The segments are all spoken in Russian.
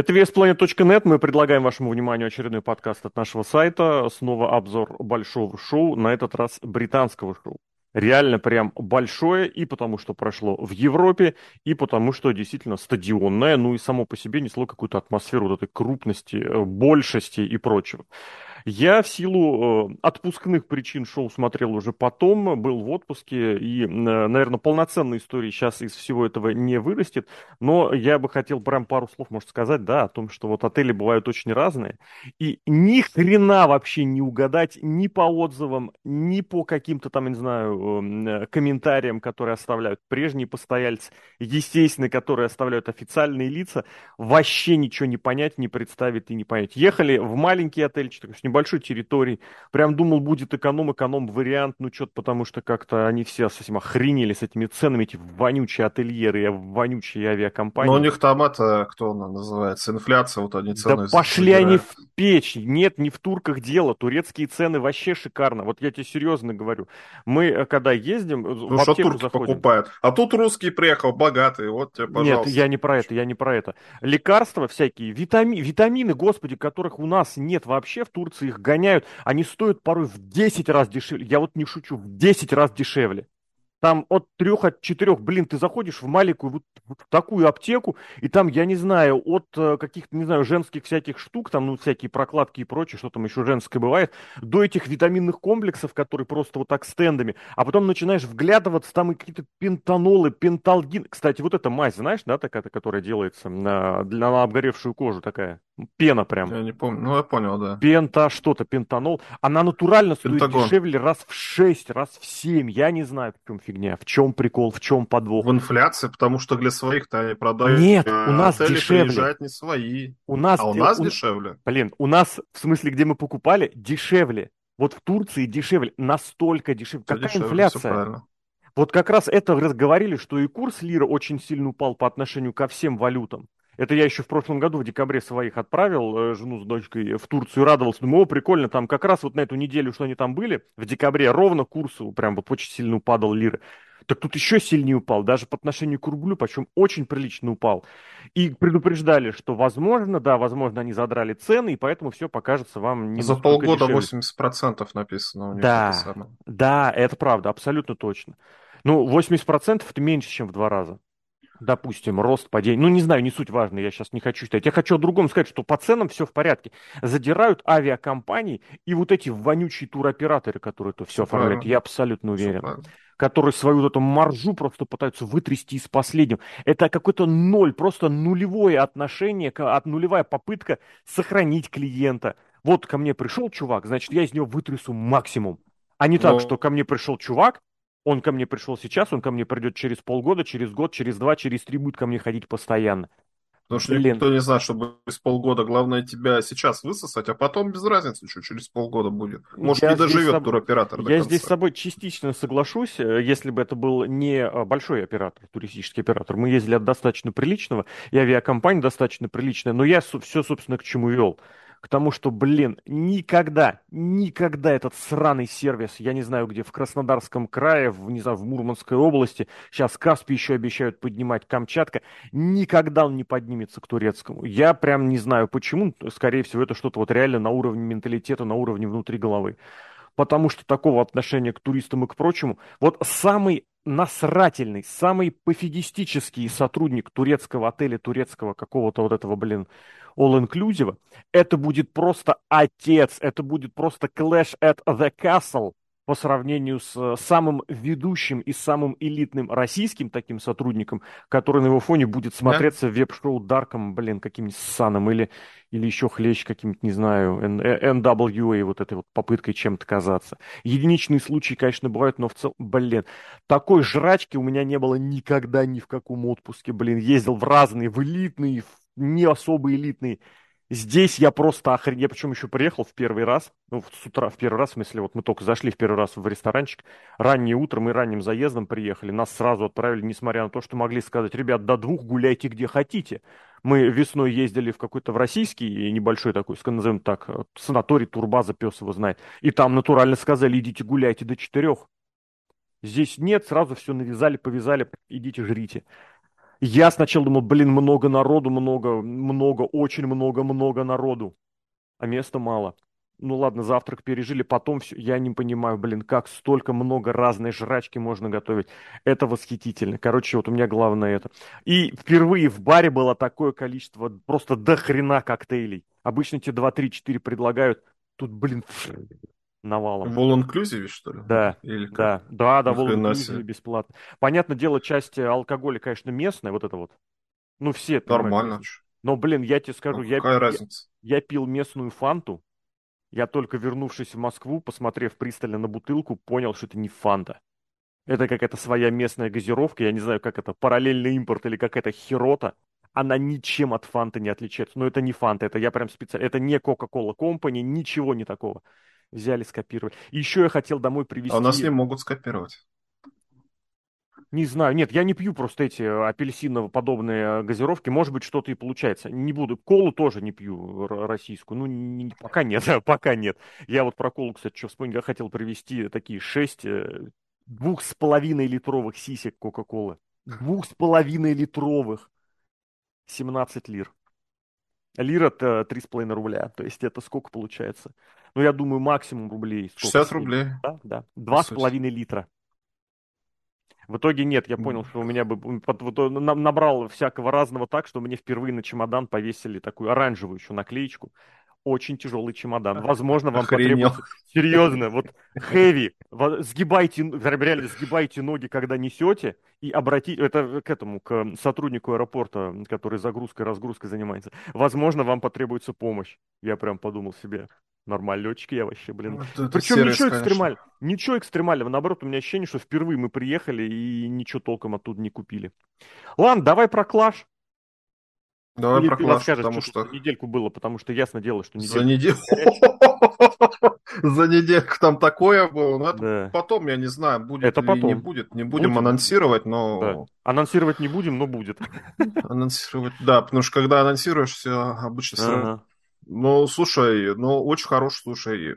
Это VSPlanet.net. Мы предлагаем вашему вниманию очередной подкаст от нашего сайта. Снова обзор большого шоу, на этот раз британского шоу. Реально прям большое, и потому что прошло в Европе, и потому что действительно стадионное, ну и само по себе несло какую-то атмосферу вот этой крупности, большести и прочего. Я в силу э, отпускных причин шоу смотрел уже потом, был в отпуске, и, э, наверное, полноценной истории сейчас из всего этого не вырастет, но я бы хотел прям пару слов, может, сказать, да, о том, что вот отели бывают очень разные, и ни хрена вообще не угадать ни по отзывам, ни по каким-то там, не знаю, э, комментариям, которые оставляют прежние постояльцы, естественно, которые оставляют официальные лица, вообще ничего не понять, не представить и не понять. Ехали в маленький отельчик, небольшой территории. Прям думал, будет эконом-эконом вариант, ну что-то потому что как-то они все совсем охренели с этими ценами, эти вонючие ательеры, вонючие авиакомпании. Но у них там это, кто она называется, инфляция, вот они цены... Да пошли они в печь. Нет, не в турках дело. Турецкие цены вообще шикарно. Вот я тебе серьезно говорю. Мы, э, когда ездим, ну, в что турки заходим. покупают. А тут русский приехал, богатый, вот тебе, пожалуйста. Нет, я не про это, я не про это. Лекарства всякие, витами... витамины, господи, которых у нас нет вообще в Турции, продаются, их гоняют, они стоят порой в 10 раз дешевле. Я вот не шучу, в 10 раз дешевле. Там от трех, от четырех, блин, ты заходишь в маленькую вот, вот такую аптеку, и там, я не знаю, от э, каких-то, не знаю, женских всяких штук, там, ну, всякие прокладки и прочее, что там еще женское бывает, до этих витаминных комплексов, которые просто вот так стендами, а потом начинаешь вглядываться, там и какие-то пентанолы, пенталгин. Кстати, вот эта мазь, знаешь, да, такая, которая делается на, для, на обгоревшую кожу такая? Пена прям. Я не помню, ну я понял, да. Пента что-то, пентанол. Она натурально стоит Пентагон. дешевле раз в 6, раз в 7. Я не знаю, в чем фигня, в чем прикол, в чем подвох. В инфляции, потому что для своих-то они продают. Нет, у э, нас дешевле. не свои. У нас, а у нас у... дешевле. Блин, у нас, в смысле, где мы покупали, дешевле. Вот в Турции дешевле, настолько дешевле. Все Какая дешевле, инфляция? Вот как раз это разговорили, что и курс лира очень сильно упал по отношению ко всем валютам. Это я еще в прошлом году в декабре своих отправил, э, жену с дочкой, в Турцию, радовался. Думаю, о, прикольно, там как раз вот на эту неделю, что они там были, в декабре, ровно курсу прям вот очень сильно упадал лиры. Так тут еще сильнее упал, даже по отношению к рублю, причем очень прилично упал. И предупреждали, что возможно, да, возможно, они задрали цены, и поэтому все покажется вам не За полгода дешевле. 80% написано у них. Да, это да, это правда, абсолютно точно. Ну, 80% это меньше, чем в два раза допустим, рост, падение, ну, не знаю, не суть важно, я сейчас не хочу считать. Я хочу о другом сказать, что по ценам все в порядке. Задирают авиакомпании и вот эти вонючие туроператоры, которые это все оформляют, я абсолютно уверен. Которые свою вот эту маржу просто пытаются вытрясти из последнего. Это какой-то ноль, просто нулевое отношение, от нулевая попытка сохранить клиента. Вот ко мне пришел чувак, значит, я из него вытрясу максимум. А не так, Но... что ко мне пришел чувак, он ко мне пришел сейчас, он ко мне придет через полгода, через год, через два, через три будет ко мне ходить постоянно. Потому что Блин. никто не знает, что через полгода. Главное тебя сейчас высосать, а потом без разницы, что через полгода будет. Может, я не доживет соб... туроператор Я здесь с собой частично соглашусь, э, если бы это был не э, большой оператор, туристический оператор. Мы ездили от достаточно приличного, и авиакомпания достаточно приличная, но я все, собственно, к чему вел к тому, что, блин, никогда, никогда этот сраный сервис, я не знаю где, в Краснодарском крае, в, не знаю, в Мурманской области, сейчас Каспий еще обещают поднимать, Камчатка, никогда он не поднимется к турецкому. Я прям не знаю почему, скорее всего, это что-то вот реально на уровне менталитета, на уровне внутри головы потому что такого отношения к туристам и к прочему, вот самый насрательный, самый пофигистический сотрудник турецкого отеля, турецкого какого-то вот этого, блин, all-inclusive, это будет просто отец, это будет просто clash at the castle по сравнению с э, самым ведущим и самым элитным российским таким сотрудником, который на его фоне будет смотреться да? веб-шоу Дарком, блин, каким-нибудь Саном или, или еще хлещ каким-нибудь, не знаю, NWA, э, вот этой вот попыткой чем-то казаться. Единичные случаи, конечно, бывают, но в целом, блин, такой жрачки у меня не было никогда ни в каком отпуске, блин, ездил в разные, в элитные, в не особо элитный. Здесь я просто охренел. Я причем еще приехал в первый раз, ну, с утра, в первый раз, в смысле, вот мы только зашли в первый раз в ресторанчик, раннее утро, мы ранним заездом приехали, нас сразу отправили, несмотря на то, что могли сказать, ребят, до двух гуляйте где хотите. Мы весной ездили в какой-то в российский небольшой такой, назовем так, санаторий, турбаза, пес его знает. И там натурально сказали, идите гуляйте до четырех. Здесь нет, сразу все навязали, повязали, идите жрите. Я сначала думал, блин, много народу, много, много, очень много, много народу, а места мало. Ну ладно, завтрак пережили, потом все. Я не понимаю, блин, как столько много разной жрачки можно готовить. Это восхитительно. Короче, вот у меня главное это. И впервые в баре было такое количество, просто до хрена коктейлей. Обычно тебе 2, 3, 4 предлагают. Тут, блин, навалом. В all inclusive, что ли? Да, Или да, да, да, в all inclusive бесплатно. Понятно дело, часть алкоголя, конечно, местная, вот это вот. Ну, все. Нормально. Но, блин, я тебе скажу, ну, я? Я, я пил местную фанту, я только вернувшись в Москву, посмотрев пристально на бутылку, понял, что это не фанта. Это какая-то своя местная газировка, я не знаю, как это, параллельный импорт или какая-то херота. Она ничем от фанты не отличается. Но это не фанта, это я прям специально, это не Coca-Cola Company, ничего не такого. Взяли, скопировали. И еще я хотел домой привезти... А у нас не могут скопировать. Не знаю, нет, я не пью просто эти апельсиново-подобные газировки. Может быть, что-то и получается. Не буду. Колу тоже не пью российскую. Ну, не, пока нет, пока нет. Я вот про колу, кстати, что вспомнил, я хотел привезти такие шесть э, двух с половиной литровых сисек Кока-Колы. Двух с половиной литровых. 17 лир. Лира это три с половиной рубля. То есть это сколько получается? Ну, я думаю, максимум рублей. 60 рублей. Да, да. Два с половиной литра. В итоге нет, я понял, что у меня бы набрал всякого разного так, что мне впервые на чемодан повесили такую оранжевую еще наклеечку. Очень тяжелый чемодан. Возможно, вам Охренел. потребуется... Серьезно, вот heavy. Сгибайте, реально сгибайте ноги, когда несете, и обратите... Это к этому, к сотруднику аэропорта, который загрузкой-разгрузкой занимается. Возможно, вам потребуется помощь. Я прям подумал себе. Нормально, летчики я вообще, блин. Вот Причем сервис, ничего экстремального. Ничего экстремального. Наоборот, у меня ощущение, что впервые мы приехали и ничего толком оттуда не купили. Ладно, давай про клаш. Давай Или про клаш, потому что... недельку было, потому что ясно дело, что недельку... За неделю... За недельку там такое было. Но это потом, я не знаю, будет это или не будет. Не будем анонсировать, но... Анонсировать не будем, но будет. Анонсировать, да, потому что когда анонсируешь, все обычно ну, слушай, ну, очень хороший, слушай,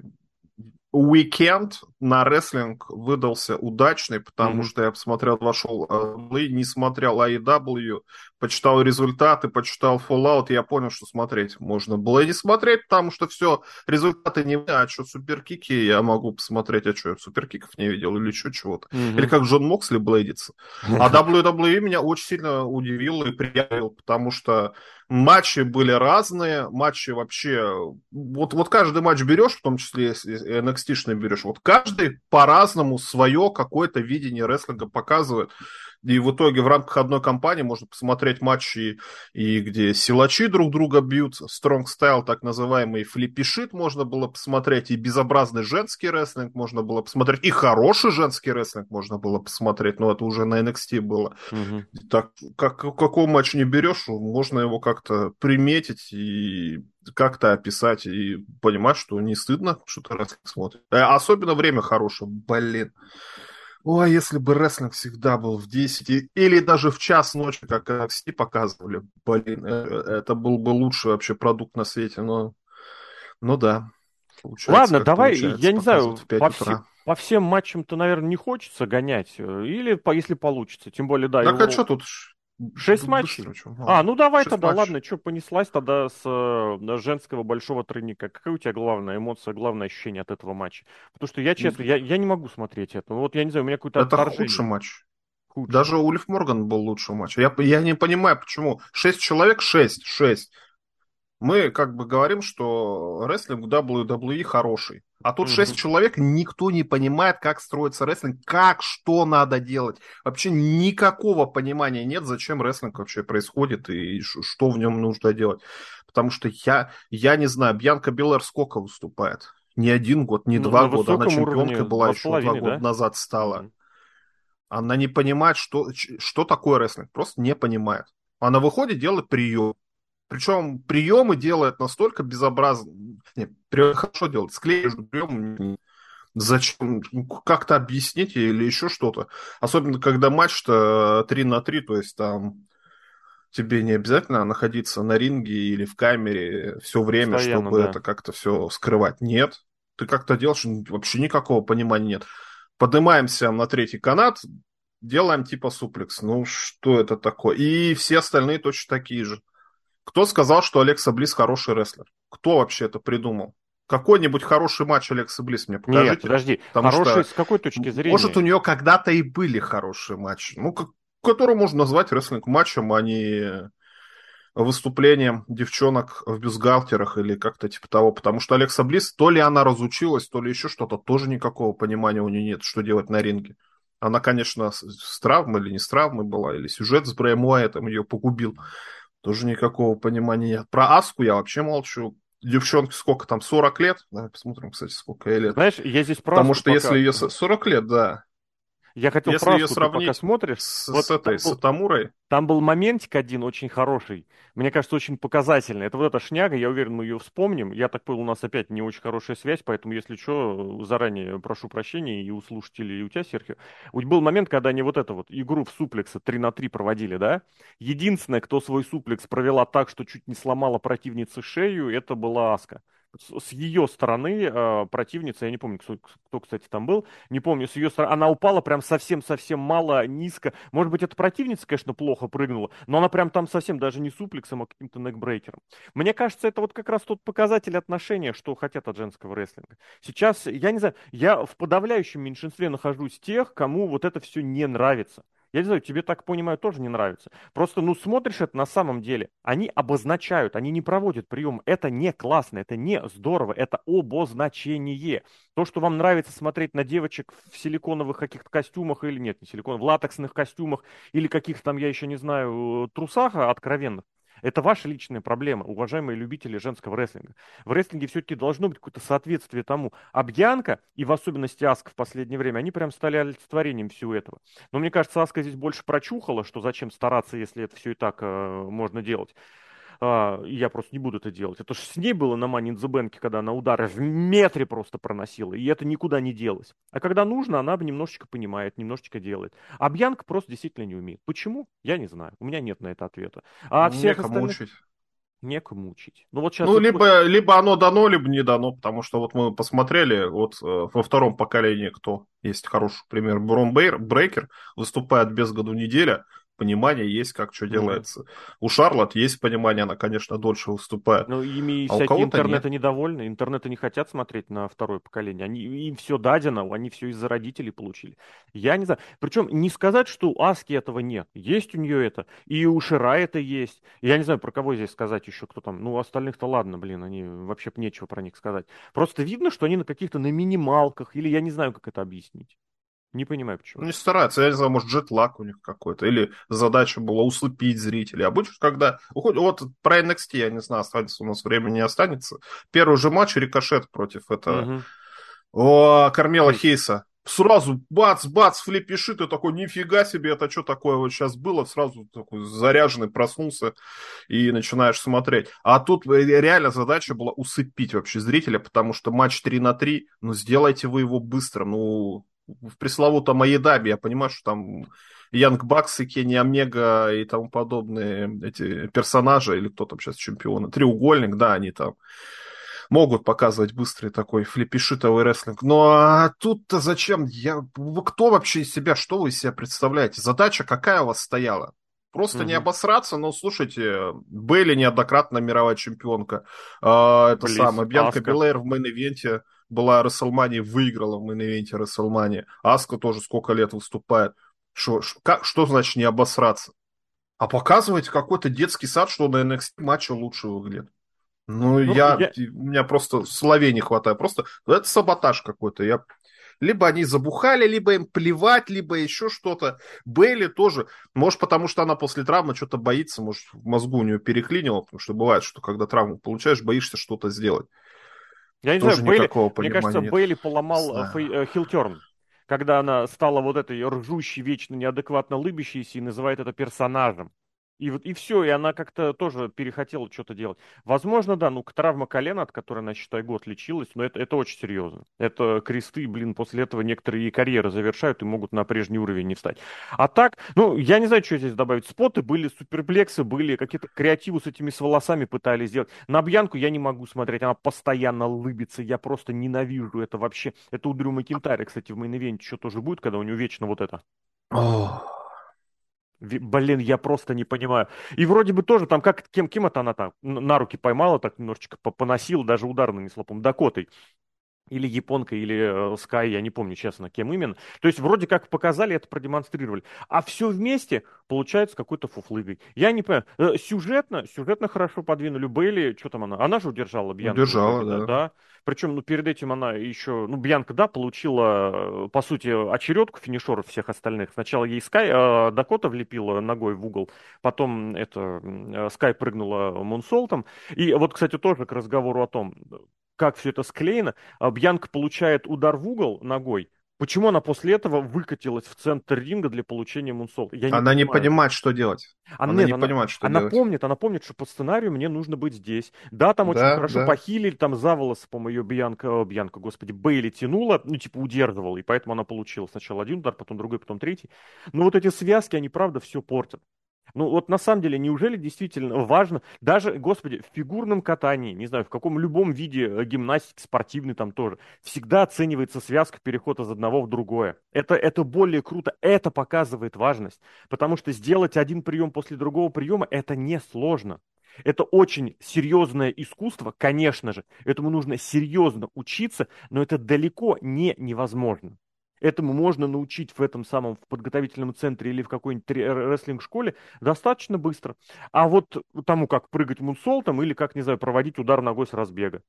уикенд на рестлинг выдался удачный, потому mm-hmm. что я посмотрел два шоу, не смотрел AEW, почитал результаты, почитал Fallout, я понял, что смотреть можно было и не смотреть, потому что все, результаты не а что суперкики я могу посмотреть, а что я суперкиков не видел, или что чего-то. Mm-hmm. Или как Джон Моксли блейдится. А WWE меня очень сильно удивил и приятел, потому что матчи были разные, матчи вообще... Вот, вот каждый матч берешь, в том числе если NXT-шный берешь, вот каждый по-разному свое какое-то видение рестлинга показывает. И в итоге в рамках одной кампании можно посмотреть матчи, и где силачи друг друга бьют, Strong Style, так называемый флипишит можно было посмотреть, и безобразный женский рестлинг можно было посмотреть, и хороший женский рестлинг можно было посмотреть, но это уже на NXT было. Угу. Так, как, какой матч не берешь, можно его как-то приметить и как-то описать и понимать, что не стыдно, что ты рестлинг смотришь. Э, особенно время хорошее, блин. Ой, если бы рестлинг всегда был в 10 или даже в час ночи, как NXT показывали, блин, э, это был бы лучший вообще продукт на свете, но, ну да. Ладно, давай, я не знаю, по, все, по всем матчам-то, наверное, не хочется гонять, э, или если получится, тем более, да. Так его... а что тут Шесть матчей? А, ну давай тогда, матчей. ладно, что, понеслась тогда с э, женского большого тройника. Какая у тебя главная эмоция, главное ощущение от этого матча? Потому что я, честно, я, я не могу смотреть это. Вот я не знаю, у меня какой-то Это отторжение. худший матч. Худший. Даже Ульф Морган был лучший матч. Я, я не понимаю, почему. Шесть человек, шесть, шесть. Мы как бы говорим, что рестлинг WWE хороший. А тут mm-hmm. шесть человек, никто не понимает, как строится рестлинг, как, что надо делать. Вообще никакого понимания нет, зачем рестлинг вообще происходит и что в нем нужно делать. Потому что я, я не знаю, Бьянка Беллер сколько выступает? Не один год, не ну, два года. Она чемпионкой была еще два года да? назад стала. Mm-hmm. Она не понимает, что, что такое рестлинг. Просто не понимает. Она выходит, делает прием. Причем приемы делает настолько безобразно. Нет, хорошо делает. Склеишь приемы. Зачем? Как-то объяснить или еще что-то. Особенно, когда матч-то 3 на 3, то есть там тебе не обязательно находиться на ринге или в камере все время, Постоянно, чтобы да. это как-то все скрывать. Нет. Ты как-то делаешь, вообще никакого понимания нет. Поднимаемся на третий канат, делаем типа суплекс. Ну, что это такое? И все остальные точно такие же. Кто сказал, что Алекса Близ хороший рестлер? Кто вообще это придумал? Какой-нибудь хороший матч Алекса Близ мне покажите. Нет, подожди, Потому хороший что, с какой точки зрения? Может, у нее когда-то и были хорошие матчи. Ну, как, который можно назвать рестлинг-матчем, а не выступлением девчонок в бюстгальтерах или как-то типа того, потому что Алекса Близ, то ли она разучилась, то ли еще что-то, тоже никакого понимания у нее нет, что делать на ринге. Она, конечно, с травмой или не с травмой была, или сюжет с Брэем Уайтом ее погубил. Тоже никакого понимания нет. Про Аску я вообще молчу. Девчонке сколько там, 40 лет? Давай посмотрим, кстати, сколько ей лет. Знаешь, я здесь просто Потому что пока... если ее 40 лет, да. Я хотел Если ее сравнить пока смотришь, с, вот с этой, с Атамурой. Там был моментик один очень хороший, мне кажется, очень показательный. Это вот эта шняга, я уверен, мы ее вспомним. Я так понял, у нас опять не очень хорошая связь, поэтому, если что, заранее прошу прощения и у слушателей, и у тебя, Серхио. Был момент, когда они вот эту вот игру в суплексы 3 на 3 проводили, да? Единственное, кто свой суплекс провела так, что чуть не сломала противнице шею, это была Аска с ее стороны э, противница, я не помню, кто, кто, кстати, там был, не помню, с ее стороны, она упала прям совсем-совсем мало, низко. Может быть, эта противница, конечно, плохо прыгнула, но она прям там совсем даже не суплексом, а каким-то некбрейкером. Мне кажется, это вот как раз тот показатель отношения, что хотят от женского рестлинга. Сейчас, я не знаю, я в подавляющем меньшинстве нахожусь тех, кому вот это все не нравится. Я не знаю, тебе так понимаю, тоже не нравится. Просто, ну, смотришь это на самом деле. Они обозначают, они не проводят прием. Это не классно, это не здорово, это обозначение. То, что вам нравится смотреть на девочек в силиконовых каких-то костюмах или нет, не силиконовых, в латексных костюмах или каких-то там, я еще не знаю, трусах откровенных, это ваша личная проблема, уважаемые любители женского рестлинга. В рестлинге все-таки должно быть какое-то соответствие тому. А Бьянка, и в особенности Аска в последнее время, они прям стали олицетворением всего этого. Но мне кажется, Аска здесь больше прочухала, что зачем стараться, если это все и так э, можно делать а, я просто не буду это делать. Это же с ней было на Money in the Bank, когда она удары в метре просто проносила, и это никуда не делось. А когда нужно, она немножечко понимает, немножечко делает. А Бьянка просто действительно не умеет. Почему? Я не знаю. У меня нет на это ответа. А ну, всех остальных... учить. Некому учить. Ну, вот сейчас ну либо, либо оно дано, либо не дано, потому что вот мы посмотрели, вот э, во втором поколении, кто есть хороший пример, Брон Брейкер выступает без году неделя, понимание есть, как что делается. Mm-hmm. У Шарлот есть понимание, она, конечно, дольше выступает. Ну, ими а всякие интернеты нет. недовольны, интернеты не хотят смотреть на второе поколение. Они, им все дадено, они все из-за родителей получили. Я не знаю. Причем не сказать, что у Аски этого нет. Есть у нее это, и у Шира это есть. Я не знаю, про кого здесь сказать еще, кто там. Ну, остальных-то ладно, блин, они вообще нечего про них сказать. Просто видно, что они на каких-то на минималках, или я не знаю, как это объяснить. Не понимаю, почему. Ну, не стараются. Я не знаю, может, джетлаг у них какой-то. Или задача была услепить зрителей. Обычно, когда уходит... Вот про NXT, я не знаю, останется у нас времени не останется. Первый же матч Рикошет против этого... Угу. О, Кармела Хейса. Сразу бац-бац, флипиши, ты такой, нифига себе, это что такое вот сейчас было? Сразу такой заряженный проснулся и начинаешь смотреть. А тут реально задача была усыпить вообще зрителя, потому что матч 3 на 3, ну сделайте вы его быстро, ну в пресловутом Аедаби, я понимаю, что там Young Bucks и Кенни Омега и тому подобные эти персонажи, или кто там сейчас чемпионы, треугольник, да, они там могут показывать быстрый такой flippy shit овый рестлинг. Но а тут-то зачем? Я... Вы кто вообще из себя, что вы из себя представляете? Задача какая у вас стояла? Просто угу. не обосраться, но слушайте, Бейли неоднократно мировая чемпионка. Э, это самое, Бьянка Белэйр в main event е была Рестлмания, выиграла в main event е Рестлмания. Аска тоже сколько лет выступает. Шо, как, что значит не обосраться? А показывать какой-то детский сад, что на NXT матче лучше выглядит. Ну, ну я, я... У меня просто словей не хватает. Просто это саботаж какой-то. Я... Либо они забухали, либо им плевать, либо еще что-то. Бейли тоже. Может, потому что она после травмы что-то боится, может, в мозгу у нее переклинило, потому что бывает, что когда травму получаешь, боишься что-то сделать. Я не Тоже знаю, Бейли, мне кажется, нет. Бейли поломал э, хилтерн, когда она стала вот этой ржущей, вечно неадекватно лыбящейся и называет это персонажем. И вот и все, и она как-то тоже перехотела что-то делать. Возможно, да, ну, травма колена, от которой она, считай, год лечилась, но это, это очень серьезно. Это кресты, блин, после этого некоторые карьеры завершают и могут на прежний уровень не встать. А так, ну, я не знаю, что здесь добавить. Споты были, суперплексы были, какие-то креативы с этими с волосами пытались сделать. На Бьянку я не могу смотреть, она постоянно лыбится, я просто ненавижу это вообще. Это у Дрю Макинтаря, кстати, в мейн что тоже будет, когда у него вечно вот это. Блин, я просто не понимаю. И вроде бы тоже там, как кем, кем это она там на руки поймала, так немножечко поносила, даже удар нанесла, по Дакотой или японка, или Sky, я не помню, честно, кем именно. То есть вроде как показали, это продемонстрировали. А все вместе получается какой-то фуфлыгой. Я не понимаю. Э, сюжетно, сюжетно хорошо подвинули. Бейли, что там она? Она же удержала Бьянку. Удержала, да. да. Причем, ну, перед этим она еще, ну, Бьянка, да, получила, по сути, очередку финишеров всех остальных. Сначала ей Скай, э, Дакота влепила ногой в угол, потом это, Скай прыгнула Мунсолтом. И вот, кстати, тоже к разговору о том, как все это склеено. А Бьянка получает удар в угол ногой. Почему она после этого выкатилась в центр ринга для получения мунсолта? Я не она понимаю. не понимает, что делать. Она, она нет, не она, понимает, что она делать. помнит, она помнит, что по сценарию мне нужно быть здесь. Да, там да, очень хорошо да. похилили, там за волосы, по-моему, ее Бьянка, Бьянка, господи, Бейли тянула, ну, типа, удерживала, и поэтому она получила сначала один удар, потом другой, потом третий. Но вот эти связки, они, правда, все портят. Ну вот на самом деле, неужели действительно важно, даже, господи, в фигурном катании, не знаю, в каком любом виде э, гимнастики, спортивной там тоже, всегда оценивается связка переход из одного в другое. Это, это более круто, это показывает важность, потому что сделать один прием после другого приема, это несложно. Это очень серьезное искусство, конечно же, этому нужно серьезно учиться, но это далеко не невозможно. Этому можно научить в этом самом в подготовительном центре или в какой-нибудь рестлинг-школе достаточно быстро. А вот тому, как прыгать мунсолтом или как, не знаю, проводить удар ногой с разбега.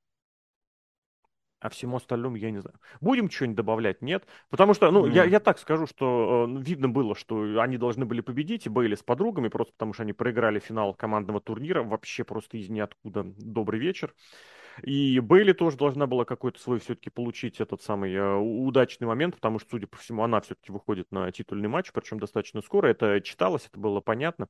А всему остальному я не знаю. Будем что-нибудь добавлять? Нет. Потому что, ну, mm. я, я так скажу, что э, видно было, что они должны были победить, и Бейли с подругами, просто потому что они проиграли финал командного турнира, вообще просто из ниоткуда. Добрый вечер. И Бейли тоже должна была какой-то свой все-таки получить этот самый э, удачный момент, потому что, судя по всему, она все-таки выходит на титульный матч, причем достаточно скоро. Это читалось, это было понятно.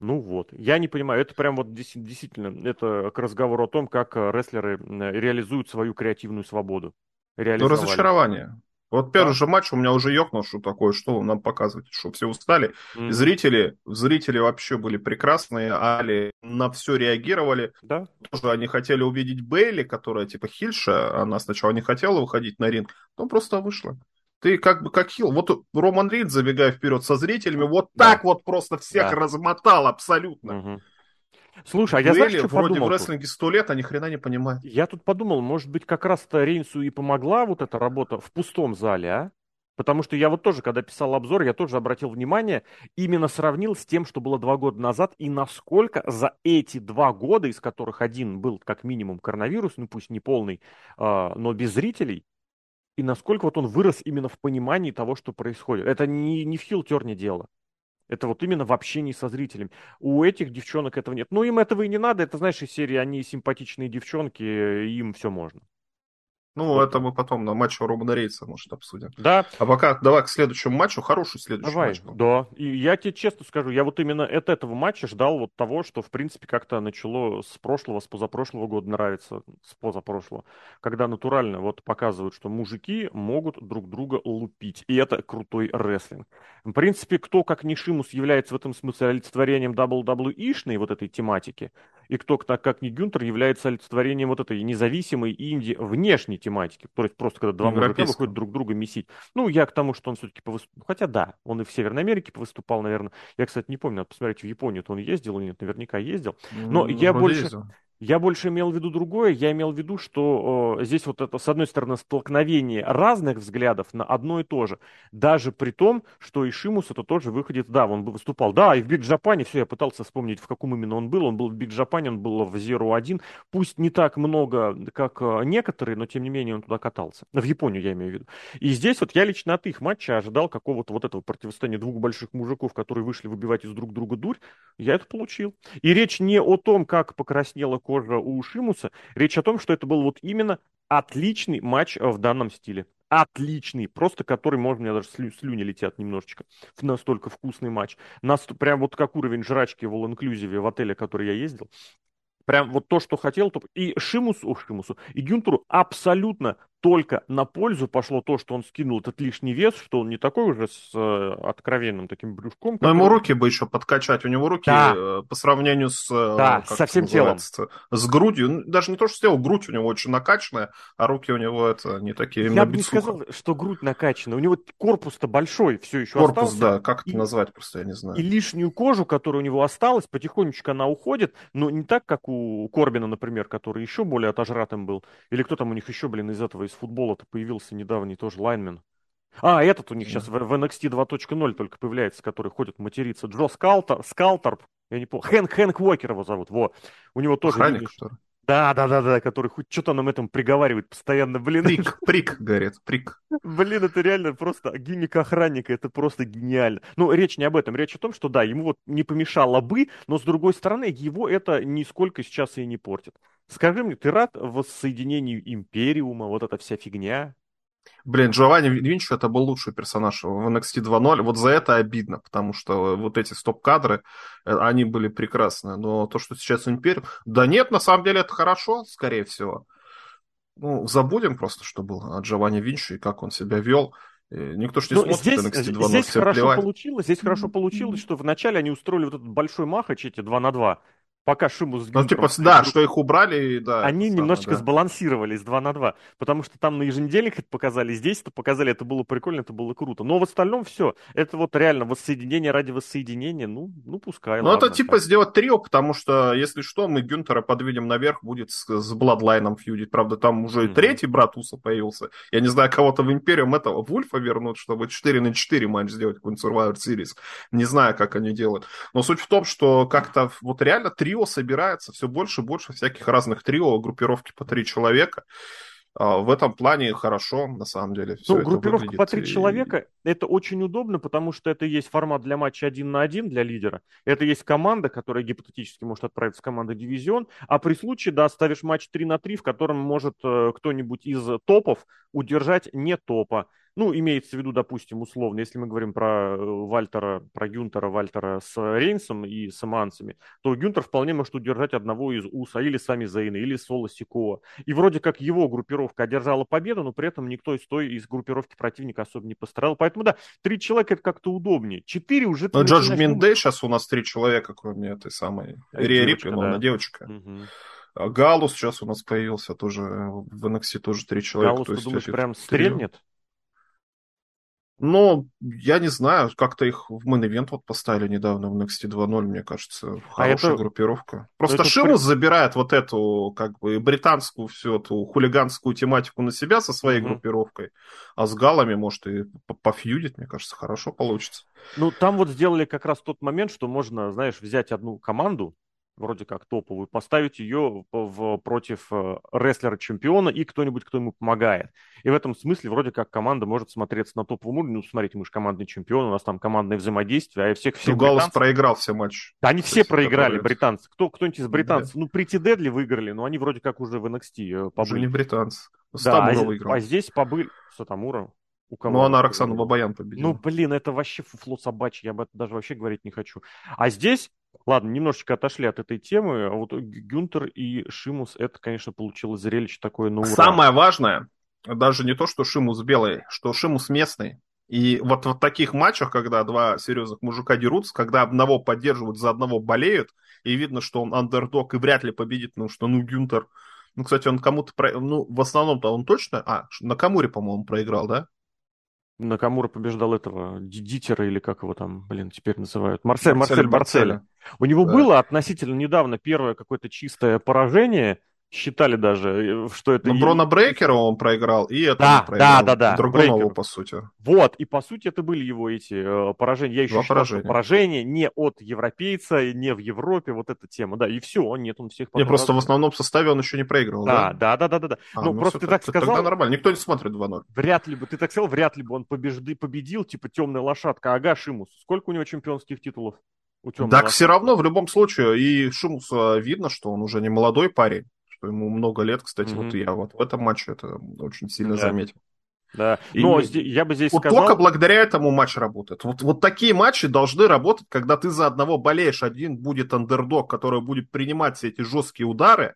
Ну вот, я не понимаю, это прям вот действительно, это к разговору о том, как э, рестлеры реализуют свою креативную свободу. Ну, разочарование. Вот первый да. же матч у меня уже ёкнул, что такое, что вы нам показываете, что все устали. Mm. Зрители, зрители вообще были прекрасные, Али на все реагировали. Да. Тоже они хотели увидеть Бейли, которая типа хильша, она сначала не хотела выходить на ринг, но просто вышла. Ты как бы как хил. Вот Роман Рид, забегая вперед со зрителями, вот да. так вот просто всех да. размотал абсолютно. Угу. Слушай, а я знаешь, что вроде подумал в рестлинге сто лет, а ни хрена не понимают. Я тут подумал, может быть, как раз-то Рейнсу и помогла вот эта работа в пустом зале, а? Потому что я вот тоже, когда писал обзор, я тоже обратил внимание, именно сравнил с тем, что было два года назад, и насколько за эти два года, из которых один был как минимум коронавирус, ну пусть не полный, э, но без зрителей, и насколько вот он вырос именно в понимании того, что происходит. Это не, не в хилтерне дело. Это вот именно в общении со зрителями. У этих девчонок этого нет. Ну, им этого и не надо. Это, знаешь, из серии они симпатичные девчонки, им все можно. Ну, это мы потом на матче Романа Рейса, может, обсудим. Да. А пока давай к следующему матчу, хороший следующий давай. матч. Был. Да, и я тебе честно скажу, я вот именно от этого матча ждал вот того, что, в принципе, как-то начало с прошлого, с позапрошлого года нравится, с позапрошлого, когда натурально вот показывают, что мужики могут друг друга лупить, и это крутой рестлинг. В принципе, кто, как Нишимус, является в этом смысле олицетворением WWE-шной вот этой тематики, и кто, так как не Гюнтер, является олицетворением вот этой независимой инди внешней тематики, тематики. То есть просто когда два мужика выходят друг друга месить. Ну, я к тому, что он все-таки повыступал. Хотя да, он и в Северной Америке повыступал, наверное. Я, кстати, не помню, надо посмотреть, в Японию-то он ездил или нет, наверняка ездил. Но ну, я больше... Ездил. Я больше имел в виду другое. Я имел в виду, что э, здесь вот это, с одной стороны, столкновение разных взглядов на одно и то же. Даже при том, что и Шимус это тоже выходит, да, он выступал. Да, и в Big Japan е, все, я пытался вспомнить, в каком именно он был. Он был в Big Japan е, он был в Zero 1. Пусть не так много, как некоторые, но тем не менее он туда катался. В Японию я имею в виду. И здесь вот я лично от их матча ожидал какого-то вот этого противостояния двух больших мужиков, которые вышли выбивать из друг друга дурь. Я это получил. И речь не о том, как покраснела кожа Шимуса. Речь о том, что это был вот именно отличный матч э, в данном стиле. Отличный, просто который, можно, у меня даже слю, слюни летят немножечко. Настолько вкусный матч. Нас, прям вот как уровень жрачки в all-inclusive в отеле, который я ездил. Прям вот то, что хотел. То... И Шимусу, о, Шимусу, и Гюнтеру абсолютно только на пользу пошло то, что он скинул этот лишний вес, что он не такой уже с э, откровенным таким брюшком. Но который... ему руки бы еще подкачать. У него руки да. э, по сравнению с... Э, да, со всем телом. С грудью. Ну, даже не то, что тело, грудь у него очень накачанная, а руки у него это не такие... Я бы не сказал, что грудь накачана. У него корпус-то большой все еще Корпус, остался. да. Как это и, назвать просто, я не знаю. И лишнюю кожу, которая у него осталась, потихонечку она уходит, но не так, как у Корбина, например, который еще более отожратым был. Или кто там у них еще, блин, из этого, из футбола-то появился недавний тоже лайнмен. А, этот у них сейчас в, в NXT 2.0 только появляется, который ходит материться. Джо Скалтер, Скалтер, я не помню, Хэнк, Хэнк Уокер его зовут, во. У него тоже... Охранник, видишь? Да, да, да, да, который хоть что-то нам этом приговаривает постоянно, блин. Прик, прик, говорит, прик. Блин, это реально просто гиммик охранника, это просто гениально. Ну, речь не об этом, речь о том, что да, ему вот не помешало бы, но с другой стороны, его это нисколько сейчас и не портит. Скажи мне, ты рад воссоединению Империума, вот эта вся фигня? Блин, Джованни Винчо это был лучший персонаж в NXT 2.0. Вот за это обидно, потому что вот эти стоп-кадры, э, они были прекрасны. Но то, что сейчас Империум... Да нет, на самом деле это хорошо, скорее всего. Ну, забудем просто, что было от Джованни Винчо и как он себя вел. Никто же не ну, смотрит здесь, NXT 2.0. Здесь хорошо плевать. получилось, здесь хорошо получилось, что вначале они устроили вот этот большой махач, эти 2 на 2, пока Шиму с Ну, типа, да, что их убрали, да. Они самое, немножечко да. сбалансировались 2 на 2, потому что там на еженедельник это показали, здесь это показали, это было прикольно, это было круто. Но в остальном все. Это вот реально воссоединение ради воссоединения, ну, ну пускай, Ну, это типа так. сделать трио, потому что, если что, мы Гюнтера подведем наверх, будет с, с Бладлайном фьюдить. Правда, там уже mm-hmm. и третий брат Уса появился. Я не знаю, кого-то в Империум этого Вульфа вернут, чтобы 4 на 4 матч сделать, какой-нибудь Survivor Series. Не знаю, как они делают. Но суть в том, что как-то вот реально трио трио собирается все больше и больше всяких разных трио, группировки по три человека. А, в этом плане хорошо, на самом деле. Все ну, группировка по три и... человека это очень удобно, потому что это есть формат для матча один на один для лидера. Это есть команда, которая гипотетически может отправиться в команду дивизион. А при случае, да, ставишь матч 3 на 3, в котором может э, кто-нибудь из топов удержать не топа. Ну, имеется в виду, допустим, условно, если мы говорим про э, Вальтера, про Гюнтера, Вальтера с Рейнсом и с Аманцами, то Гюнтер вполне может удержать одного из УСА, или сами Зейна, или Соло Сикоа. И вроде как его группировка одержала победу, но при этом никто из той из группировки противника особо не пострадал. Поэтому, да, три человека это как-то удобнее. Четыре уже... Но Джаджмент Дей сейчас у нас три человека, кроме этой самой Рия Рипли, но да. девочка. Угу. Gallus сейчас у нас появился тоже в NXT тоже три человека. Gallus, ты думаешь, прям стрельнет? Но я не знаю, как-то их в main event вот поставили недавно в NXT 2.0, мне кажется, а хорошая а это... группировка. Просто это... Шимус забирает вот эту, как бы, британскую всю эту хулиганскую тематику на себя со своей угу. группировкой, а с галами, может, и пофьюдит, мне кажется, хорошо получится. Ну, там вот сделали как раз тот момент, что можно, знаешь, взять одну команду, вроде как топовую, поставить ее в, против э, рестлера-чемпиона и кто-нибудь, кто ему помогает. И в этом смысле вроде как команда может смотреться на топовом уровне. Ну, смотрите, мы же командный чемпион, у нас там командное взаимодействие, а всех всех Галус британцев... проиграл все матчи. Да, они все проиграли, которые... британцы. Кто, кто-нибудь из британцев? Да. Ну, Прити Дедли выиграли, но они вроде как уже в NXT э, побыли. Уже не британцы. Да, а, выиграл. а здесь побыли... Сатамура. У кого ну, она Роксана Бабаян победила. Ну, блин, это вообще фуфло собачье, я об этом даже вообще говорить не хочу. А здесь Ладно, немножечко отошли от этой темы. А вот Гюнтер и Шимус, это, конечно, получилось зрелище такое ура. Самое важное, даже не то, что Шимус белый, что Шимус местный. И вот в таких матчах, когда два серьезных мужика дерутся, когда одного поддерживают, за одного болеют, и видно, что он андердог и вряд ли победит, потому что, ну, Гюнтер... Ну, кстати, он кому-то... Про... Ну, в основном-то он точно... А, на Камуре, по-моему, проиграл, да? Накамура побеждал этого Дитера или как его там, блин, теперь называют. Марсель, Марсель, Марсель Барцеля. У него да. было относительно недавно первое какое-то чистое поражение, считали даже, э, что это... Ну, Брона Брейкера он проиграл, и это да, проиграл. Да, да, да. Драгунову, по сути. Вот, и по сути это были его эти э, поражения. Я еще Два считал, поражения. что поражение не от европейца, не в Европе, вот эта тема, да, и все, нет, он всех Не, просто в основном составе он еще не проиграл, да? Да, да, да, да, да. А, ну, ну, просто ты так сказал... Тогда нормально, никто не смотрит 2-0. Вряд ли бы, ты так сказал, вряд ли бы он побежды, победил, типа темная лошадка, ага, Шимус. Сколько у него чемпионских титулов? У так все равно, в любом случае, и Шимуса видно, что он уже не молодой парень, что ему много лет, кстати, mm-hmm. вот я вот в этом матче это очень сильно yeah. заметил. Да, и но я бы здесь вот сказал... Только благодаря этому матч работает. Вот, вот такие матчи должны работать, когда ты за одного болеешь, один будет андердог, который будет принимать все эти жесткие удары,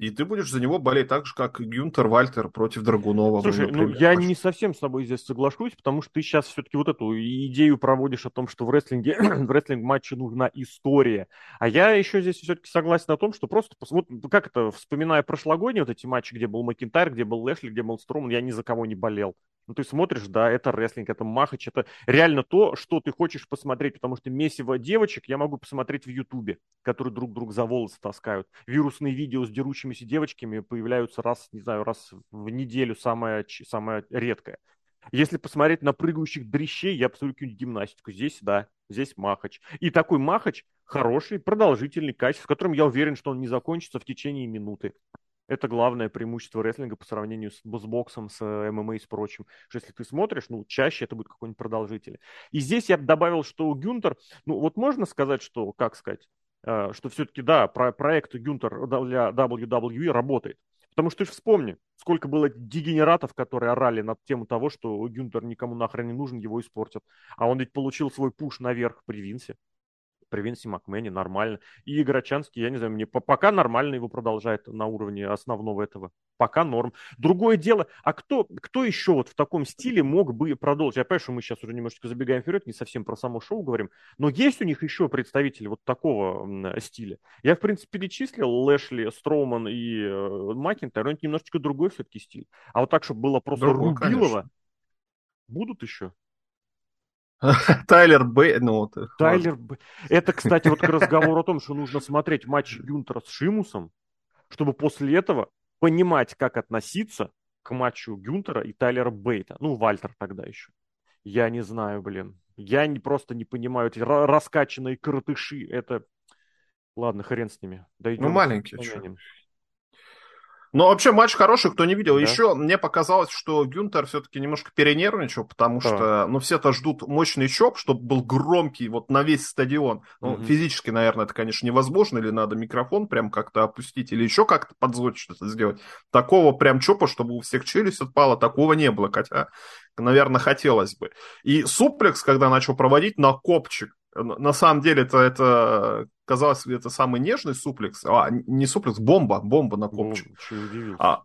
И ты будешь за него болеть так же, как Гюнтер Вальтер против Драгунова. Слушай, был, ну я не совсем с тобой здесь соглашусь, потому что ты сейчас все-таки вот эту идею проводишь о том, что в рестлинге, в рестлинг-матче нужна история. А я еще здесь все-таки согласен на том, что просто, вот как это, вспоминая прошлогодние вот эти матчи, где был Макинтайр, где был Лэшли, где был Строман, я ни за кого не болел. Ну, ты смотришь, да, это рестлинг, это махач, это реально то, что ты хочешь посмотреть, потому что месиво девочек я могу посмотреть в Ютубе, которые друг друга за волосы таскают. Вирусные видео с дерущимися девочками появляются раз, не знаю, раз в неделю, самое, самое редкое. Если посмотреть на прыгающих дрищей, я посмотрю какую-нибудь гимнастику. Здесь, да, здесь махач. И такой махач хороший, продолжительный, качество, в котором я уверен, что он не закончится в течение минуты. Это главное преимущество рестлинга по сравнению с, с боксом, с э, ММА и с прочим. Что если ты смотришь, ну, чаще это будет какой-нибудь продолжительный. И здесь я добавил, что Гюнтер, ну, вот можно сказать, что, как сказать, э, что все-таки, да, про, проект Гюнтер для WWE работает. Потому что ты же вспомни, сколько было дегенератов, которые орали над тему того, что Гюнтер никому нахрен не нужен, его испортят. А он ведь получил свой пуш наверх при Винсе при Винсе Макмене нормально. И Играчанский, я не знаю, мне пока нормально его продолжает на уровне основного этого. Пока норм. Другое дело, а кто, кто еще вот в таком стиле мог бы продолжить? Я понимаю, что мы сейчас уже немножечко забегаем вперед, не совсем про само шоу говорим, но есть у них еще представители вот такого стиля. Я, в принципе, перечислил Лэшли, Строуман и э, Макинтайр, но это немножечко другой все-таки стиль. А вот так, чтобы было просто Другой, Рубилово, конечно. будут еще? Тайлер Б. Ну, вот, Тайлер Б. Это, кстати, вот к разговору о том, что нужно смотреть матч Гюнтера с Шимусом, чтобы после этого понимать, как относиться к матчу Гюнтера и Тайлера Бейта. Ну, Вальтер тогда еще. Я не знаю, блин. Я не, просто не понимаю эти раскачанные крутыши. Это... Ладно, хрен с ними. Дойдем ну, маленькие. Но вообще матч хороший, кто не видел. Да. Еще мне показалось, что Гюнтер все-таки немножко перенервничал, потому да. что, ну, все-то ждут мощный чоп, чтобы был громкий вот на весь стадион. Ну, угу. физически, наверное, это, конечно, невозможно, или надо микрофон прям как-то опустить, или еще как-то подзвучить что-то сделать. Такого прям чопа, чтобы у всех челюсть отпала, такого не было, хотя, наверное, хотелось бы. И суплекс, когда начал проводить на копчик, на самом деле это, это казалось, это самый нежный суплекс. А, не суплекс, бомба, бомба на копчик. А,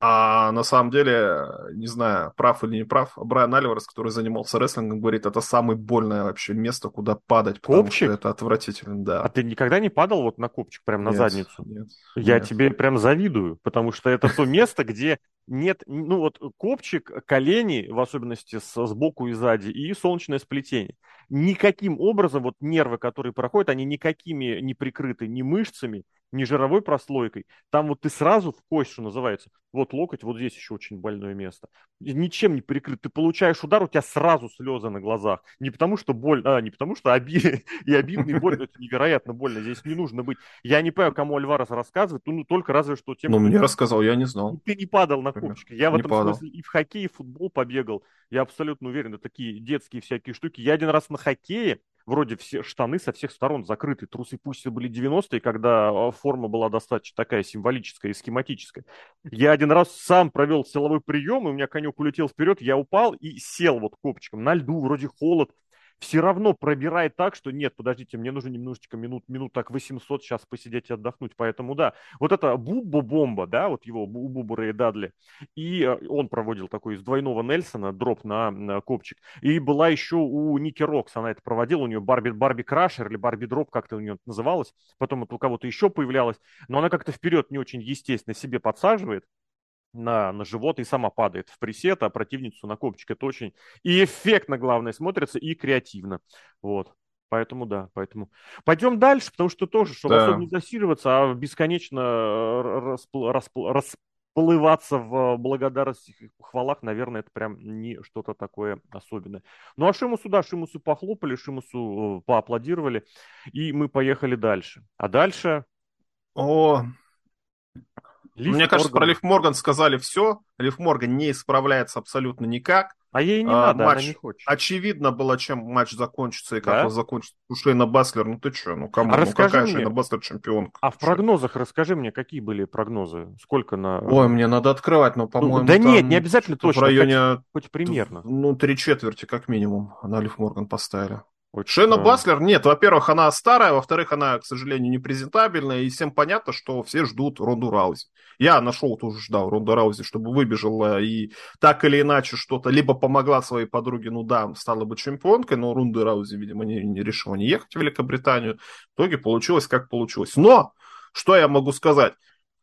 а на самом деле, не знаю, прав или не прав, Брайан Альварес, который занимался рестлингом, говорит, это самое больное вообще место, куда падать, потому копчик? что это отвратительно, да. А ты никогда не падал вот на копчик, прям на нет, задницу? Нет. Я нет. тебе прям завидую, потому что это то место, где нет, ну вот копчик, колени, в особенности с, сбоку и сзади, и солнечное сплетение никаким образом вот нервы, которые проходят, они никакими не прикрыты ни мышцами, ни жировой прослойкой. Там вот ты сразу в кость, что называется. Вот локоть, вот здесь еще очень больное место. Ничем не прикрыт. Ты получаешь удар, у тебя сразу слезы на глазах. Не потому что боль, а, не потому что оби... и обидный боль, это невероятно больно. Здесь не нужно быть. Я не понимаю, кому Альварес рассказывает, ну только разве что тем... Ну, мне рассказал, я не знал. Ты не падал на копчике. Я в этом смысле и в хоккей, и в футбол побегал. Я абсолютно уверен, это такие детские всякие штуки. Я один раз на хоккее вроде все штаны со всех сторон закрыты. Трусы пусть и были 90-е, когда а, форма была достаточно такая символическая и схематическая. Я один раз сам провел силовой прием, и у меня конек улетел вперед, я упал и сел вот копчиком на льду, вроде холод все равно пробирает так, что нет, подождите, мне нужно немножечко минут, минут так 800 сейчас посидеть и отдохнуть. Поэтому да, вот это Bubba Bomb, да, вот его у Бубба Рэй Дадли, и э, он проводил такой из двойного Нельсона drop на, на копчик. И была еще у Ники Рокс, она это проводила, у нее Барби, Barbie Crusher или Barbie Drop, как-то у нее называлось. Потом это у кого-то еще появлялось, но она как-то вперед не очень естественно себе подсаживает, на, на живот и сама падает в пресет, а противницу на копчик. Это очень и эффектно, главное, смотрится, и креативно. Вот. Поэтому да, поэтому. Пойдем дальше, потому что тоже, чтобы да. особо не засиживаться, а бесконечно распл- распл- расплываться в благодарности и похвалах, наверное, это прям не что-то такое особенное. Ну а Шимусу, да, Шимусу похлопали, Шимусу э, поаплодировали, и мы поехали дальше. А дальше... О, Лив Мне кажется, про Лив Морган сказали все. Лив Морган не исправляется абсолютно никак. А ей не а, надо, матч, она не хочет. Очевидно было, чем матч закончится и как да? он закончится. У Шейна Бэйзлер, ну ты что, ну кому? А ну какая мне, Шейна Бэйзлер чемпионка? А в прогнозах расскажи мне, какие были прогнозы? Сколько на... Ой, мне надо открывать, но, по-моему, ну, Да нет, не обязательно точно. В районе... Хоть, хоть примерно. Ну, три четверти как минимум на Лив Морган поставили. Очень Шейна странно. Баслер, нет, во-первых, она старая, во-вторых, она, к сожалению, не презентабельная, и всем понятно, что все ждут Ронду Раузи. Я на шоу тоже ждал Ронду Раузи, чтобы выбежала и так или иначе что-то, либо помогла своей подруге, ну да, стала бы чемпионкой, но Ронда Раузи, видимо, не, не решила не ехать в Великобританию. В итоге получилось, как получилось. Но, что я могу сказать?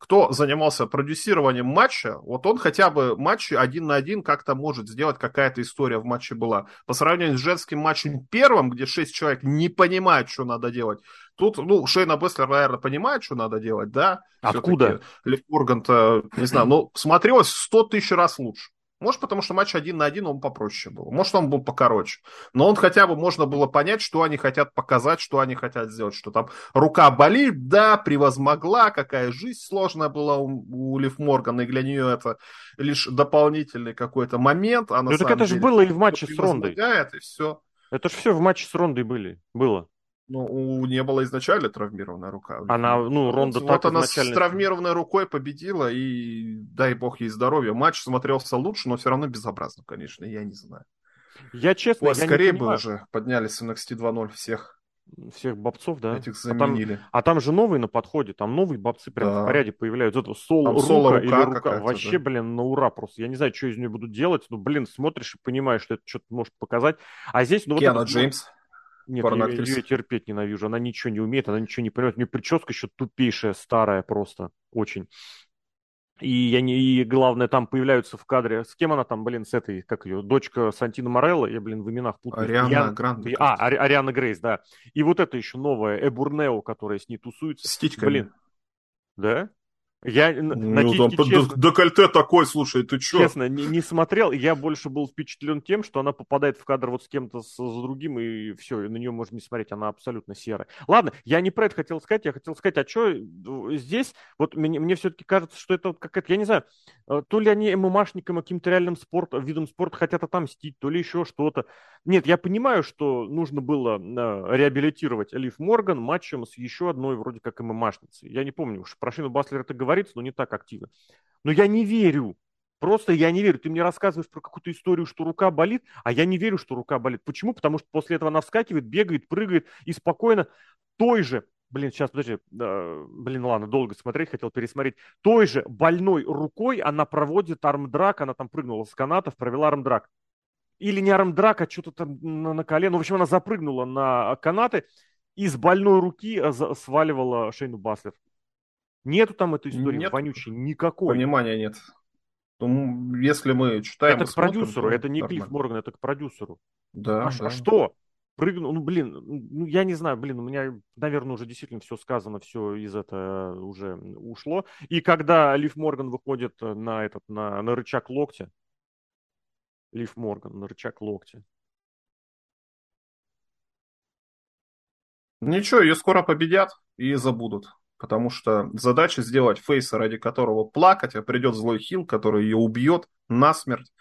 Кто занимался продюсированием матча, вот он хотя бы матчи один на один как-то может сделать, какая-то история в матче была. По сравнению с женским матчем первым, где шесть человек не понимают, что надо делать, тут, ну, Шейна Беслер, наверное, понимает, что надо делать, да? Откуда? Лев Морган-то, не знаю, но смотрелось сто тысяч раз лучше. Может, потому что матч один на один он попроще был. Может, он был покороче. Но он хотя бы можно было понять, что они хотят показать, что они хотят сделать. Что там рука болит, да, превозмогла, какая жизнь сложная была у, у Лив Моргана, и для нее это лишь дополнительный какой-то момент. А ну, так это же было и в матче с Рондой. И все. Это же все в матче с Рондой были. Было. Ну, у не было изначально травмированная рука. Она, ну, Ронда вот, так вот она изначально... с травмированной рукой победила, и дай бог ей здоровья. Матч смотрелся лучше, но все равно безобразно, конечно, я не знаю. Я честно, Ой, я скорее бы уже подняли с NXT 2.0 всех. Всех бобцов, да? Этих заменили. А там, а там же новые на подходе, там новые бобцы прям да. в порядке появляются. Это соло, рука, соло рука или рука. Вообще, да. блин, на ура просто. Я не знаю, что из нее будут делать, но, блин, смотришь и понимаешь, что это что-то может показать. А здесь... Ну, Киана вот это, Джеймс. Нет, я ее терпеть ненавижу. Она ничего не умеет, она ничего не понимает. У нее прическа еще тупейшая, старая просто. Очень. И, я не, и главное, там появляются в кадре. С кем она там, блин, с этой, как ее, дочка Сантина Морелла? Я, блин, в именах путаю. Ариана я... Грант. А, Ари... Ариана Грейс, да. И вот это еще новая, Эбурнео, которая с ней тусуется. С титьками. Блин. Да? Я ну, на там, честно, декольте такой, слушай, ты чё? Честно, не, не смотрел. Я больше был впечатлен тем, что она попадает в кадр вот с кем-то, с, с другим, и все, и на нее можно не смотреть, она абсолютно серая. Ладно, я не про это хотел сказать, я хотел сказать, а что здесь, вот мне, мне все-таки кажется, что это вот какая-то, я не знаю, э, то ли они ММАшникам, каким-то реальным спортом, видом спорта хотят отомстить, то ли еще что-то. Нет, я понимаю, что нужно было э, реабилитировать Лив Морган матчем с еще одной вроде как ММАшницей. Я не помню, уж про Шину Баслер это говорится, но не так активно. Но я не верю. Просто я не верю. Ты мне рассказываешь про какую-то историю, что рука болит, а я не верю, что рука болит. Почему? Потому что после этого она вскакивает, бегает, прыгает и спокойно той же Блин, сейчас, подожди, блин, ладно, долго смотреть, хотел пересмотреть. Той же больной рукой она проводит армдрак, она там прыгнула с канатов, провела армдрак. Или не армдрак, а что-то там на, на колено. В общем, она запрыгнула на канаты и с больной руки а, сваливала Шейну Баслер. Нету там этой истории нет, вонючей никакой. Понимания нет. Ну, если мы читаем... Это к смотрим, продюсеру, это не Клифф Морган, это к продюсеру. Да, а, да. а что? Прыгнул, ну, блин, ну, я не знаю, блин, у меня, наверное, уже действительно все сказано, все из этого уже ушло. И когда Лив Морган выходит на этот, на, на рычаг локтя, Лив Морган на рычаг локтя. Ничего, ее скоро победят и забудут. Потому что задача сделать фейса, ради которого плакать, а придет злой хил, который ее убьет насмерть,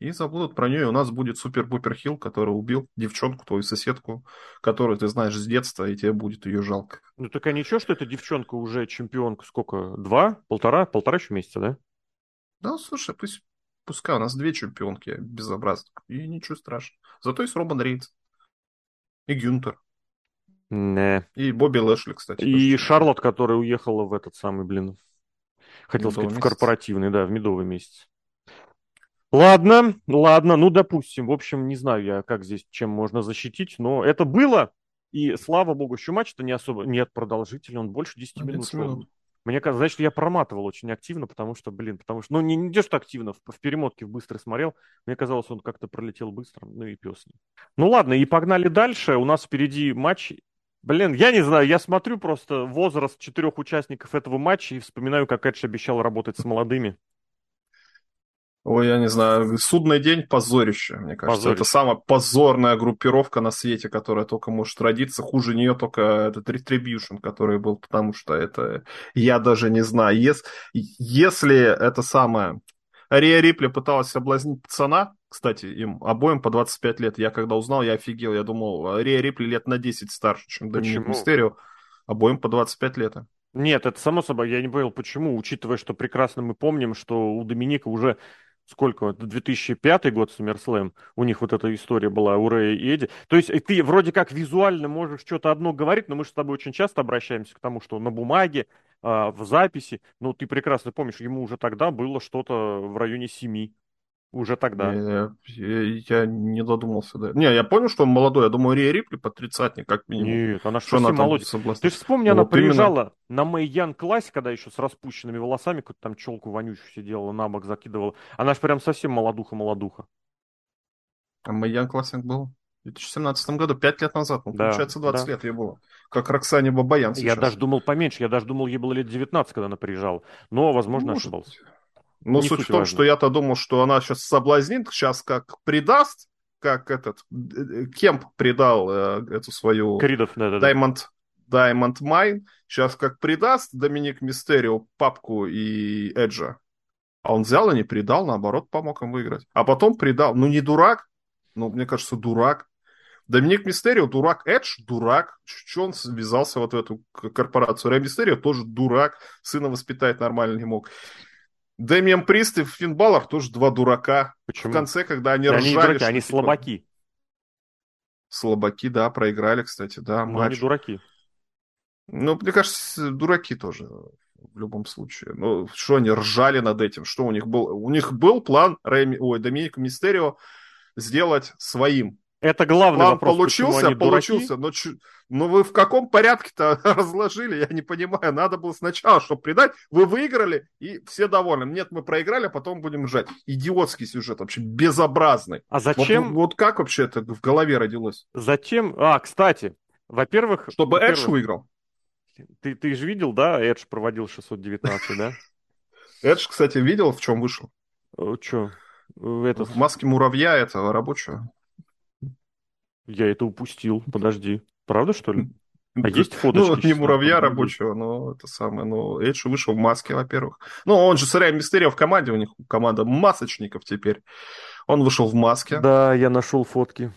и забудут про нее. И у нас будет супер-пупер хил, который убил девчонку, твою соседку, которую ты знаешь с детства, и тебе будет ее жалко. Ну так а ничего, что эта девчонка уже чемпионка сколько? Два? Полтора? Полтора еще месяца, да? Да, слушай, пусть, пускай у нас две чемпионки безобразных, и ничего страшного. Зато есть Робан Рейнс и Гюнтер. Не. И Бобби Лэшли, кстати. И Шарлот, которая уехала в этот самый, блин, хотел медовый сказать, месяц. в корпоративный, да, в медовый месяц. Ладно, ладно, ну, допустим. В общем, не знаю я, как здесь, чем можно защитить, но это было. И, слава богу, еще матч-то не особо... Нет, продолжительный, он больше 10 минут. минут. Мне кажется, значит, я проматывал очень активно, потому что, блин, потому что, ну, не, не что активно, в, в перемотке быстро смотрел, мне казалось, он как-то пролетел быстро, ну и пес. Ну ладно, и погнали дальше, у нас впереди матч Блин, я не знаю, я смотрю просто возраст четырех участников этого матча и вспоминаю, как Эдж обещал работать с молодыми. Ой, я не знаю, судный день позорище, мне кажется. Позорище. Это самая позорная группировка на свете, которая только может родиться. Хуже нее только этот Retribution, который был, потому что это, я даже не знаю. Если, если это самое... Рия Рипли пыталась соблазнить пацана, кстати, им обоим по 25 лет. Я когда узнал, я офигел. Я думал, Рия Рипли лет на 10 старше, чем Доминик Мистерио. Обоим по 25 лет. Нет, это само собой, я не понял, почему, учитывая, что прекрасно мы помним, что у Доминика уже сколько, 2005 год SummerSlam, у них вот эта история была, у Рэя и Эдди. То есть ты вроде как визуально можешь что-то одно говорить, но мы же с тобой очень часто обращаемся к тому, что на бумаге, а, в записи, ну ты прекрасно помнишь, ему уже тогда было что-то в районе 7 уже тогда. Я, я, я не додумался, да. Не, я понял, что он молодой. Я думаю, Рия Рипли под тридцатник, как минимум. Нет, она что совсем молодец. Ты же вспомни, ну, она вот приезжала именно... на Мэйян классе, когда еще с распущенными волосами, какую-то там челку вонючую сидела, на бок закидывала. Она же прям совсем молодуха-молодуха. А Мэйян классик был? В 2017 году, пять лет назад. Ну, да, получается, 20 да. лет ей было. Как Роксане Бабаян сейчас. Я даже думал поменьше. Я даже думал, ей было лет 19, когда она приезжала. Но, возможно, Может. ошибался. Но не суть, в том, важно. что я-то думал, что она сейчас соблазнит, сейчас как предаст, как этот э, Кемп предал э, эту свою Кридов, да, да, Diamond, Diamond Mine, сейчас как предаст Доминик Мистерио папку и Эджа. А он взял и не предал, наоборот, помог им выиграть. А потом предал. Ну, не дурак, ну, мне кажется, дурак. Доминик Мистерио дурак, Эдж дурак. Что он связался вот в эту корпорацию? Рэй Мистерио тоже дурак, сына воспитать нормально не мог. Дэмиан Прист и Финн Баллар тоже два дурака. Почему? В конце, когда они да ржали... Они, дураки, они типа... слабаки. Слабаки, да, проиграли, кстати, да, Но матч. они дураки. Ну, мне кажется, дураки тоже в любом случае. Ну, что они ржали над этим? Что у них был? У них был план Рэми... Ой, Доминика Мистерио сделать своим. Это главный План вопрос. Получился, они получился. Но, но вы в каком порядке-то разложили? Я не понимаю. Надо было сначала, чтобы придать. Вы выиграли, и все довольны. Нет, мы проиграли, а потом будем жать. Идиотский сюжет, вообще безобразный. А зачем? Вот, вот как вообще это в голове родилось? Зачем? А, кстати, во-первых... Чтобы во Эдж выиграл. Ты, ты же видел, да? Эдж проводил 619, да? Эдж, кстати, видел, в чем вышел? Че? Это... В маске муравья этого рабочего. Я это упустил. Подожди. Правда, что ли? А есть фоточки? Ну, не муравья рабочего, но это самое. Но Эдж вышел в маске, во-первых. Ну, он же с Рэй Мистерио в команде, у них команда масочников теперь. Он вышел в маске. Да, я нашел фотки.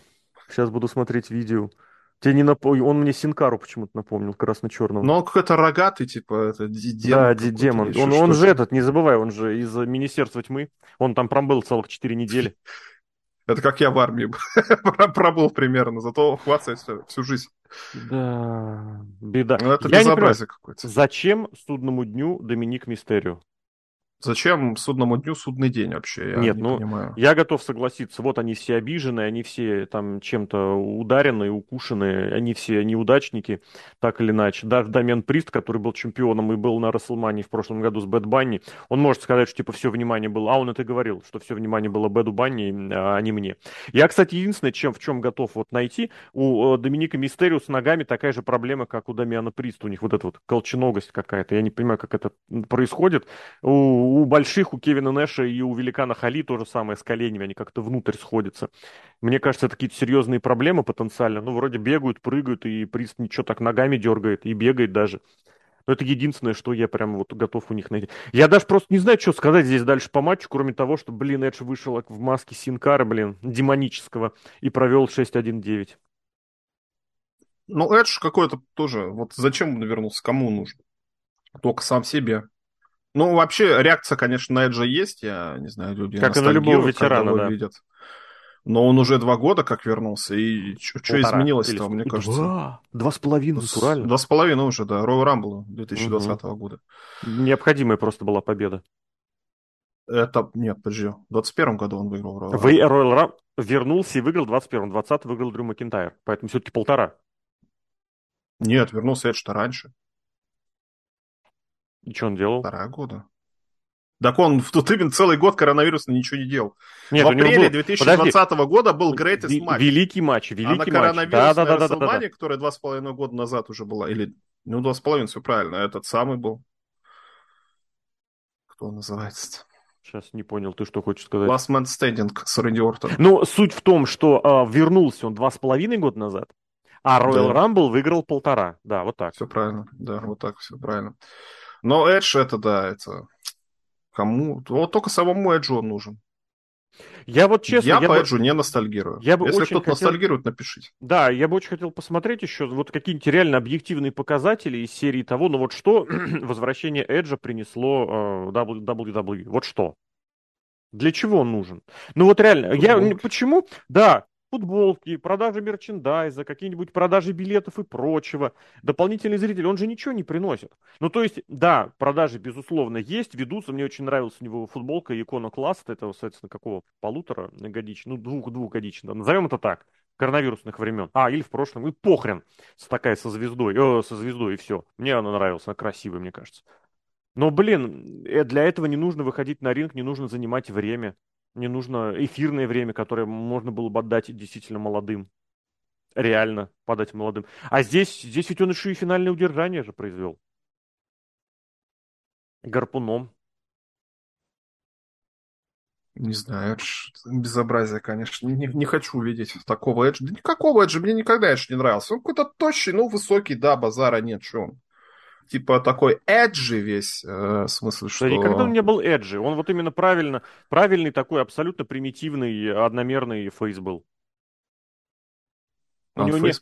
Сейчас буду смотреть видео. Тебе не нап... Он мне Синкару почему-то напомнил, красно-черного. Ну, он какой-то рогатый, типа, это демон. Да, демон. Он, он же этот, не забывай, он же из Министерства тьмы. Он там пробыл целых четыре недели. Это как я в армии пробыл примерно, зато хватает всю жизнь. Да, беда. Ну, это я безобразие какое-то. Зачем судному дню Доминик Мистерио? Зачем судному дню судный день вообще? Я Нет, не ну, понимаю. я готов согласиться. Вот они все обижены, они все там чем-то ударены, укушены, они все неудачники, так или иначе. Даже Дамиан Прист, который был чемпионом и был на Расселмане в прошлом году с Бэт Банни, он может сказать, что типа все внимание было, а он это говорил, что все внимание было Бэду Банни, а не мне. Я, кстати, единственное, чем, в чем готов вот найти, у Доминика Мистерио с ногами такая же проблема, как у Дамиана Приста. У них вот эта вот колченогость какая-то. Я не понимаю, как это происходит. У у больших, у Кевина Нэша и у великана Хали то же самое с коленями, они как-то внутрь сходятся. Мне кажется, это какие-то серьезные проблемы потенциально. Ну, вроде бегают, прыгают, и Прист ничего так ногами дергает, и бегает даже. Но это единственное, что я прям вот готов у них найти. Я даже просто не знаю, что сказать здесь дальше по матчу, кроме того, что, блин, Эдж вышел в маске Синкара, блин, демонического, и провел 6-1-9. Ну, Эдж какой-то тоже, вот зачем он вернулся, кому нужен? Только сам себе. Ну, вообще, реакция, конечно, на Эджа есть. Я не знаю, люди Как и на любого ветерана, да. видят. Но он уже два года как вернулся, и что изменилось-то, мне кажется? Два, два с половиной, натурально. Два с половиной уже, да, Royal Rumble 2020 угу. года. Необходимая просто была победа. Это, нет, подожди, в 21 году он выиграл Royal Rumble. Вы, Royal Rumble вернулся и выиграл в 21 20 выиграл Дрю Макинтайр, поэтому все-таки полтора. Нет, вернулся Эдж-то раньше. И что он делал? Полтора года. Так он в тот именно целый год коронавирусно ничего не делал. Нет, в апреле был... 2020 Подожди. года был greatest матч. Великий матч, великий матч. А на да, да, да, да, да, да. которая два с половиной года назад уже была, или, ну, два с половиной, все правильно, этот самый был. Кто называется-то? Сейчас не понял, ты что хочешь сказать? Last Man Standing с Рэнди Ортон. Ну, суть в том, что э, вернулся он два с половиной года назад, а Royal да. Rumble выиграл полтора. Да, вот так. Все правильно, да, вот так все правильно. Но Эдж это, да, это... Кому? Вот только самому Эджу он нужен. Я вот честно... Я, я по бы... Эджу не ностальгирую. Я бы Если кто-то хотел... ностальгирует, напишите. Да, я бы очень хотел посмотреть еще вот какие-нибудь реально объективные показатели из серии того, ну вот что возвращение Эджа принесло э, WWE. Вот что? Для чего он нужен? Ну вот реально, Футболки. я почему? Да, футболки, продажи мерчендайза, какие-нибудь продажи билетов и прочего. Дополнительный зритель, он же ничего не приносит. Ну, то есть, да, продажи, безусловно, есть, ведутся. Мне очень нравилась у него футболка икона класса, это, соответственно, какого? Полутора годичного, ну, двух, двухгодичного, назовем это так, коронавирусных времен. А, или в прошлом, и похрен, такая со звездой, э, со звездой, и все. Мне она нравилась, она красивая, мне кажется. Но, блин, э, для этого не нужно выходить на ринг, не нужно занимать время. Не нужно эфирное время, которое можно было бы отдать действительно молодым. Реально подать молодым. А здесь, здесь ведь он еще и финальное удержание же произвел. Гарпуном. Не знаю, это безобразие, конечно. Не, не хочу увидеть такого Эджа. Да никакого Эджа, мне никогда Эдж не нравился. Он какой-то тощий, ну, высокий, да, базара нет, что он типа такой эджи весь, э, в смысле, что... Да никогда он не был эджи, он вот именно правильно, правильный такой абсолютно примитивный одномерный фейс был. У него нет...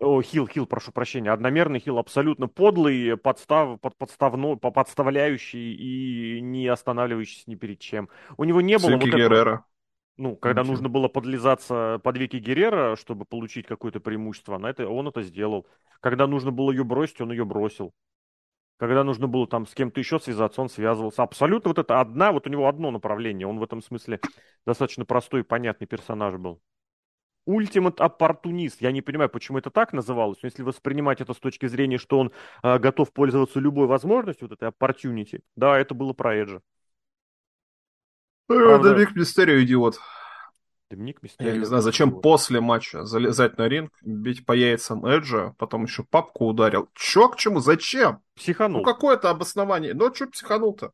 О, хил, хил, прошу прощения. Одномерный хил абсолютно подлый, подстав, под, подставно, подставляющий и не останавливающийся ни перед чем. У него не было... вот Геррера. Ну, когда Ничего. нужно было подлизаться под веки Геррера, чтобы получить какое-то преимущество, на это, он это сделал. Когда нужно было ее бросить, он ее бросил. Когда нужно было там с кем-то еще связаться, он связывался. Абсолютно вот это одна, вот у него одно направление. Он в этом смысле достаточно простой и понятный персонаж был. Ультимат оппортунист. Я не понимаю, почему это так называлось. Но если воспринимать это с точки зрения, что он э, готов пользоваться любой возможностью, вот этой opportunity, да, это было про Эджа. Правда... Домик Мистерио идиот. Доминик Мистерио. Я не знаю, зачем после матча залезать на ринг, бить по яйцам Эджа, потом еще папку ударил. Че к чему? Зачем? Психанул. Ну какое-то обоснование. Ну что психанул-то?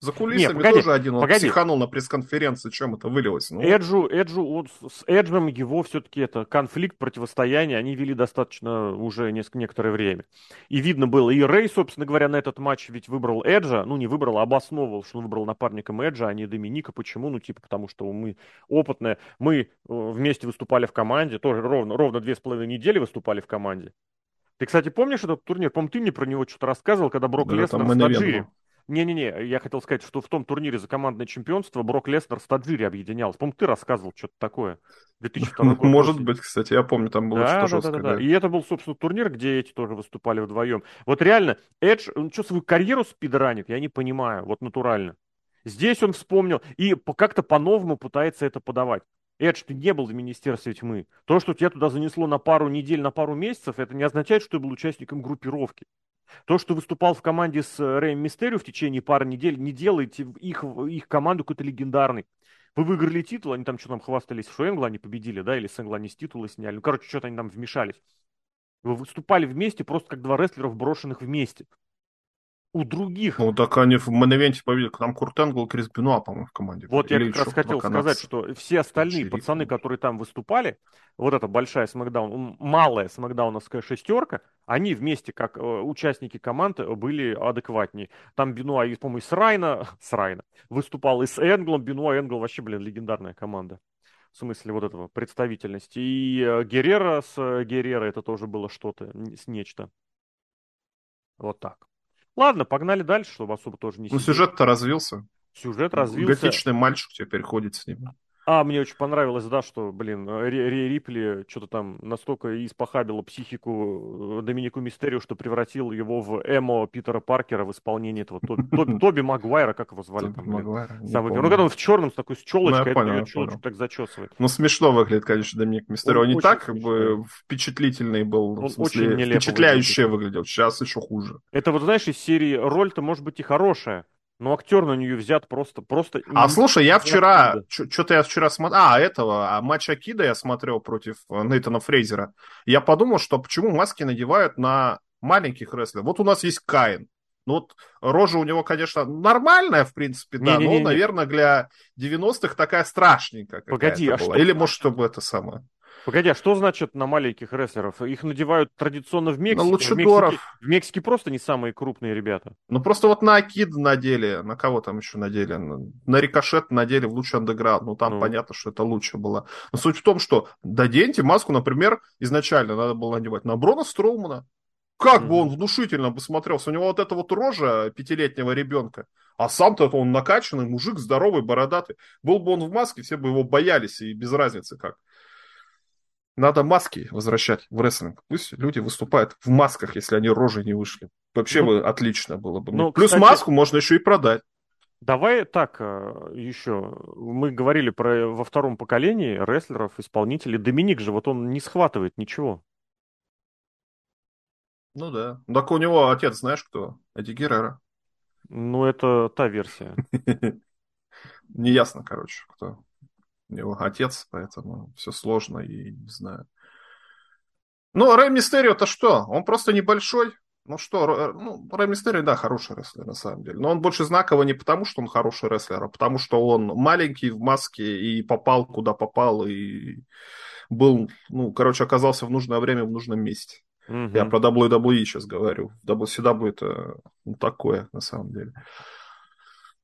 За кулисами Нет, погоди, тоже один он погоди. психанул на пресс-конференции, чем это вылилось. Ну. Эджу, Эджу, вот с Эджем его все-таки это конфликт, противостояние, они вели достаточно уже несколько, некоторое время. И видно было, и Рэй, собственно говоря, на этот матч ведь выбрал Эджа, ну не выбрал, а обосновывал, что он выбрал напарником Эджа, а не Доминика. Почему? Ну типа потому, что мы опытные, мы э, вместе выступали в команде, тоже ровно, ровно две с половиной недели выступали в команде. Ты, кстати, помнишь этот турнир? По-моему, ты мне про него что-то рассказывал, когда Брок да, Леснер с Таджири. Не-не-не, я хотел сказать, что в том турнире за командное чемпионство Брок Леснер с Таджири объединялся. По-моему, ты рассказывал что-то такое. 2002 год. Может быть, кстати, я помню, там было да, что-то да, жесткое. Да, да, да. И это был, собственно, турнир, где эти тоже выступали вдвоем. Вот реально, Эдж, он что, свою карьеру спидранит? Я не понимаю, вот натурально. Здесь он вспомнил и как-то по-новому пытается это подавать. Эдж, ты не был в Министерстве тьмы. То, что тебя туда занесло на пару недель, на пару месяцев, это не означает, что ты был участником группировки. То, что выступал в команде с э, Рэем Мистерио в течение пары недель, не делает их, их команду какой-то легендарной. Вы выиграли титул, они там что там хвастались, что Энгла они победили, да, или с Энгла они с титула сняли. Ну, короче, что-то они там вмешались. Вы выступали вместе просто как два рестлера, брошенных вместе у других. Ну, так они в Моневенте победили. Там Курт Энгл и Крис Бенуа, по-моему, в команде. Вот Или я как раз хотел сказать, что все остальные Черик. пацаны, которые там выступали, вот эта большая Смакдаун, малая Смакдауновская шестерка, они вместе, как э, участники команды, были адекватнее. Там Бенуа, по-моему, с Райна, с Райна выступал и с Энглом. Бенуа и Энгл вообще, блин, легендарная команда. В смысле вот этого представительности. И э, Геррера с э, Геррера это тоже было что-то, с нечто. Вот так. Ладно, погнали дальше, чтобы особо тоже не Ну, сюжет-то развился. Сюжет развился. Готичный мальчик теперь ходит с ним. А, мне очень понравилось, да, что, блин, Ри Рипли что-то там настолько испохабило психику э, Доминику Мистерио, что превратил его в эмо Питера Паркера в исполнении этого Тоби, Тоби, Тоби Магуайра, как его звали там, блин? Самый, ну, когда он в черном с такой с челочкой, ну, это челочку так зачесывает. Ну, смешно выглядит, конечно, Доминик Мистерио. Он, он не так как бы впечатлительный был, он в смысле, очень впечатляющий выглядел. Сейчас еще хуже. Это вот, знаешь, из серии роль-то может быть и хорошая, ну, актер на нее взят просто... просто а слушай, я вчера... Что-то я вчера смотрел... А, этого, а матч Акида я смотрел против э, Нейтана Фрейзера. Я подумал, что почему маски надевают на маленьких рестлеров. Вот у нас есть Каин. Ну вот рожа у него, конечно, нормальная, в принципе, да, не, не, не, но, наверное, для 90-х такая страшненькая. Погоди, а была. что? Или, может, чтобы это самое. Погоди, а что значит на маленьких рестлеров? Их надевают традиционно в Мексике. На лучидоров. В Мексике, в Мексике просто не самые крупные ребята. Ну просто вот на Акид надели, на кого там еще надели? На Рикошет надели в лучший андеграунд. Ну там ну. понятно, что это лучше было. Но суть в том, что доденьте маску, например, изначально надо было надевать на Брона Строумана. Как mm-hmm. бы он внушительно бы смотрелся. У него вот эта вот рожа пятилетнего ребенка. А сам-то он накачанный мужик, здоровый, бородатый. Был бы он в маске, все бы его боялись, и без разницы как. Надо маски возвращать в рестлинг. Пусть люди выступают в масках, если они рожей не вышли. Вообще ну, бы отлично было бы. Ну, Плюс кстати, маску можно еще и продать. Давай так э, еще. Мы говорили про во втором поколении рестлеров, исполнителей. Доминик же, вот он не схватывает ничего. Ну да. Так у него отец, знаешь кто? Эдди Геррера. Ну, это та версия. Неясно, короче, кто у него отец, поэтому все сложно и не знаю. Ну, Рэй Мистерио-то что? Он просто небольшой. Ну что, ну, Рэй Мистерио, да, хороший рестлер на самом деле. Но он больше знаковый не потому, что он хороший рестлер, а потому что он маленький в маске и попал куда попал, и был, ну, короче, оказался в нужное время в нужном месте. Угу. Я про WWE сейчас говорю. WCW это ну, такое, на самом деле.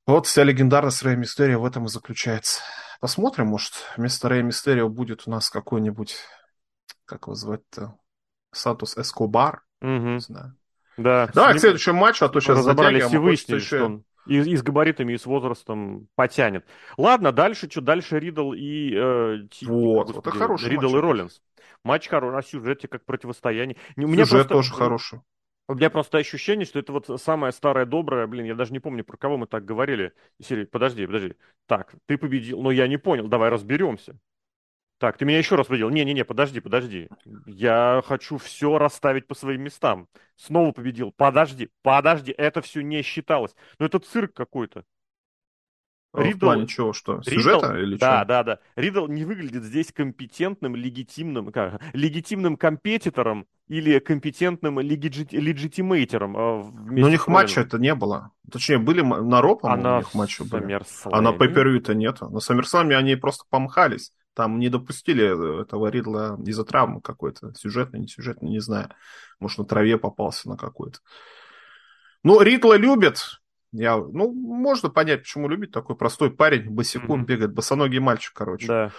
Вот вся легендарность Рэя Мистерио в этом и заключается. Посмотрим, может, вместо Рэя Мистерио будет у нас какой-нибудь, как его звать-то, Сантос Эскобар. Угу. Не знаю. Да. Давай к следующему матчу, а то сейчас разобрались и выяснили, еще... что он и, и с габаритами, и с возрастом потянет. Ладно, дальше что? Дальше Ридл и... Э, вот, господи, это хороший Ридл матч. и Роллинс. Матч хороший, а сюжете как противостояние. Сюжет просто, тоже хороший. У меня просто ощущение, что это вот самое старое доброе, блин, я даже не помню, про кого мы так говорили. Серии, подожди, подожди. Так, ты победил, но я не понял, давай разберемся. Так, ты меня еще раз победил. Не-не-не, подожди, подожди. Я хочу все расставить по своим местам. Снова победил. Подожди, подожди, это все не считалось. Ну это цирк какой-то. Ридл... В плане чего, что? Сюжета Ридл... или да? Да, да, да. Ридл не выглядит здесь компетентным, легитимным, как, легитимным компетитором или компетентным легити... легитимейтером. Э, Но у них матча это не было. Точнее, были на Ро, по а у них матчи были. А на Пепперю-то нет. На Саммерсламе они просто помхались. Там не допустили этого Ридла из-за травмы какой-то. Сюжетный, не сюжетный, не знаю. Может, на траве попался на какой-то. Ну, Ридла любят, я, ну, можно понять, почему любит такой простой парень, босиком mm-hmm. бегает, босоногий мальчик, короче. Да.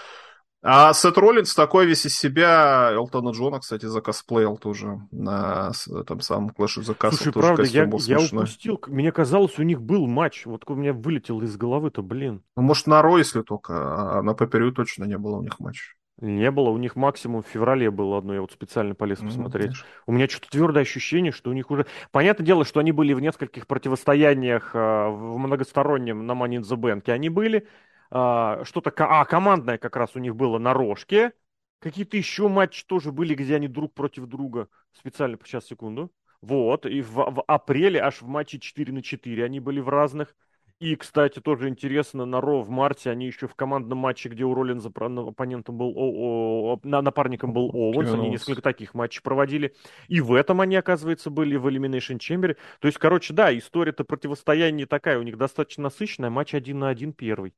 А Сет Роллинс такой весь из себя, Элтона Джона, кстати, закосплеил тоже на этом самом Clash of the Castle. Слушай, правда, я, я упустил, мне казалось, у них был матч, вот у меня вылетел из головы-то, блин. Ну, может, на Ро, если только, а на Пеперю точно не было у них матча. Не было, у них максимум в феврале было одно, я вот специально полез посмотреть. Конечно. У меня что-то твердое ощущение, что у них уже... Понятное дело, что они были в нескольких противостояниях э, в многостороннем на Money in the Bank. Они были, э, что-то... А, командное как раз у них было на Рожке. Какие-то еще матчи тоже были, где они друг против друга. Специально, сейчас, секунду. Вот, и в, в апреле аж в матче 4 на 4 они были в разных. И, кстати, тоже интересно, на Ро в марте они еще в командном матче, где у Роллинза оппонентом был, о, о, напарником был Оуэнс, они несколько таких матчей проводили. И в этом они, оказывается, были в Elimination Chamber. То есть, короче, да, история-то противостояния такая, у них достаточно насыщенная, матч один на один первый.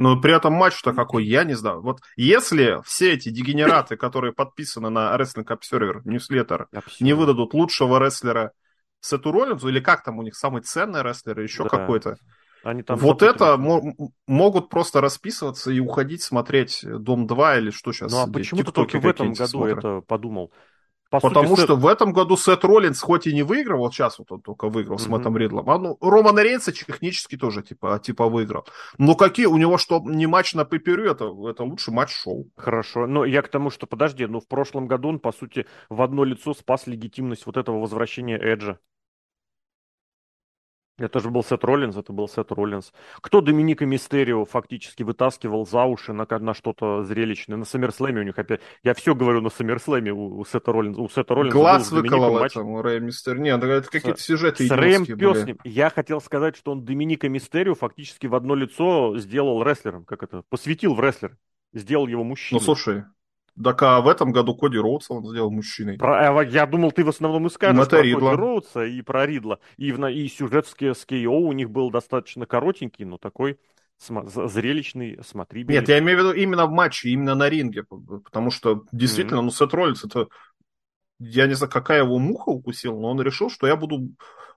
Но при этом матч-то какой, я не знаю. Вот если все эти дегенераты, которые подписаны на Wrestling Observer, Newsletter, не выдадут лучшего рестлера Сету Роллинзу, или как там у них самый ценный рестлер, еще да. какой-то. Они там вот это могут просто расписываться и уходить смотреть Дом 2 или что сейчас. Ну а почему ты только в этом году смотрят. это подумал? По Потому сути, что Сет... в этом году Сет Роллинс хоть и не выиграл, вот сейчас вот он только выиграл mm-hmm. с Мэттом Ридлом, а ну, Роман Рейнса технически тоже типа, типа выиграл. Но какие у него что, не матч на пейперю, это, это лучший матч шоу. Хорошо, но я к тому, что подожди, ну в прошлом году он, по сути, в одно лицо спас легитимность вот этого возвращения Эджа. Это же был Сет Роллинс, это был Сет Роллинс. Кто Доминика Мистерио фактически вытаскивал за уши на, на что-то зрелищное? На Саммерслэме у них опять... Я все говорю на Саммерслэме у, у Сета Роллинса. У Сета Роллинса Глаз выколол этому Рэя Мистерио. Нет, это какие-то сюжеты С Рэем Песнем. Я хотел сказать, что он Доминика Мистерио фактически в одно лицо сделал рестлером. Как это? Посвятил в рестлер. Сделал его мужчиной. Ну, слушай, так а в этом году Коди Роудса он сделал мужчиной. Про, а, я думал, ты в основном и скажешь про Ридла. Коди Роудса и про Ридла. И, в, и сюжет с, с Кейо у них был достаточно коротенький, но такой зрелищный, смотрибельный. Нет, я имею в виду именно в матче, именно на ринге, потому что действительно, mm-hmm. ну, Сет Роллинс это я не знаю, какая его муха укусила, но он решил, что я буду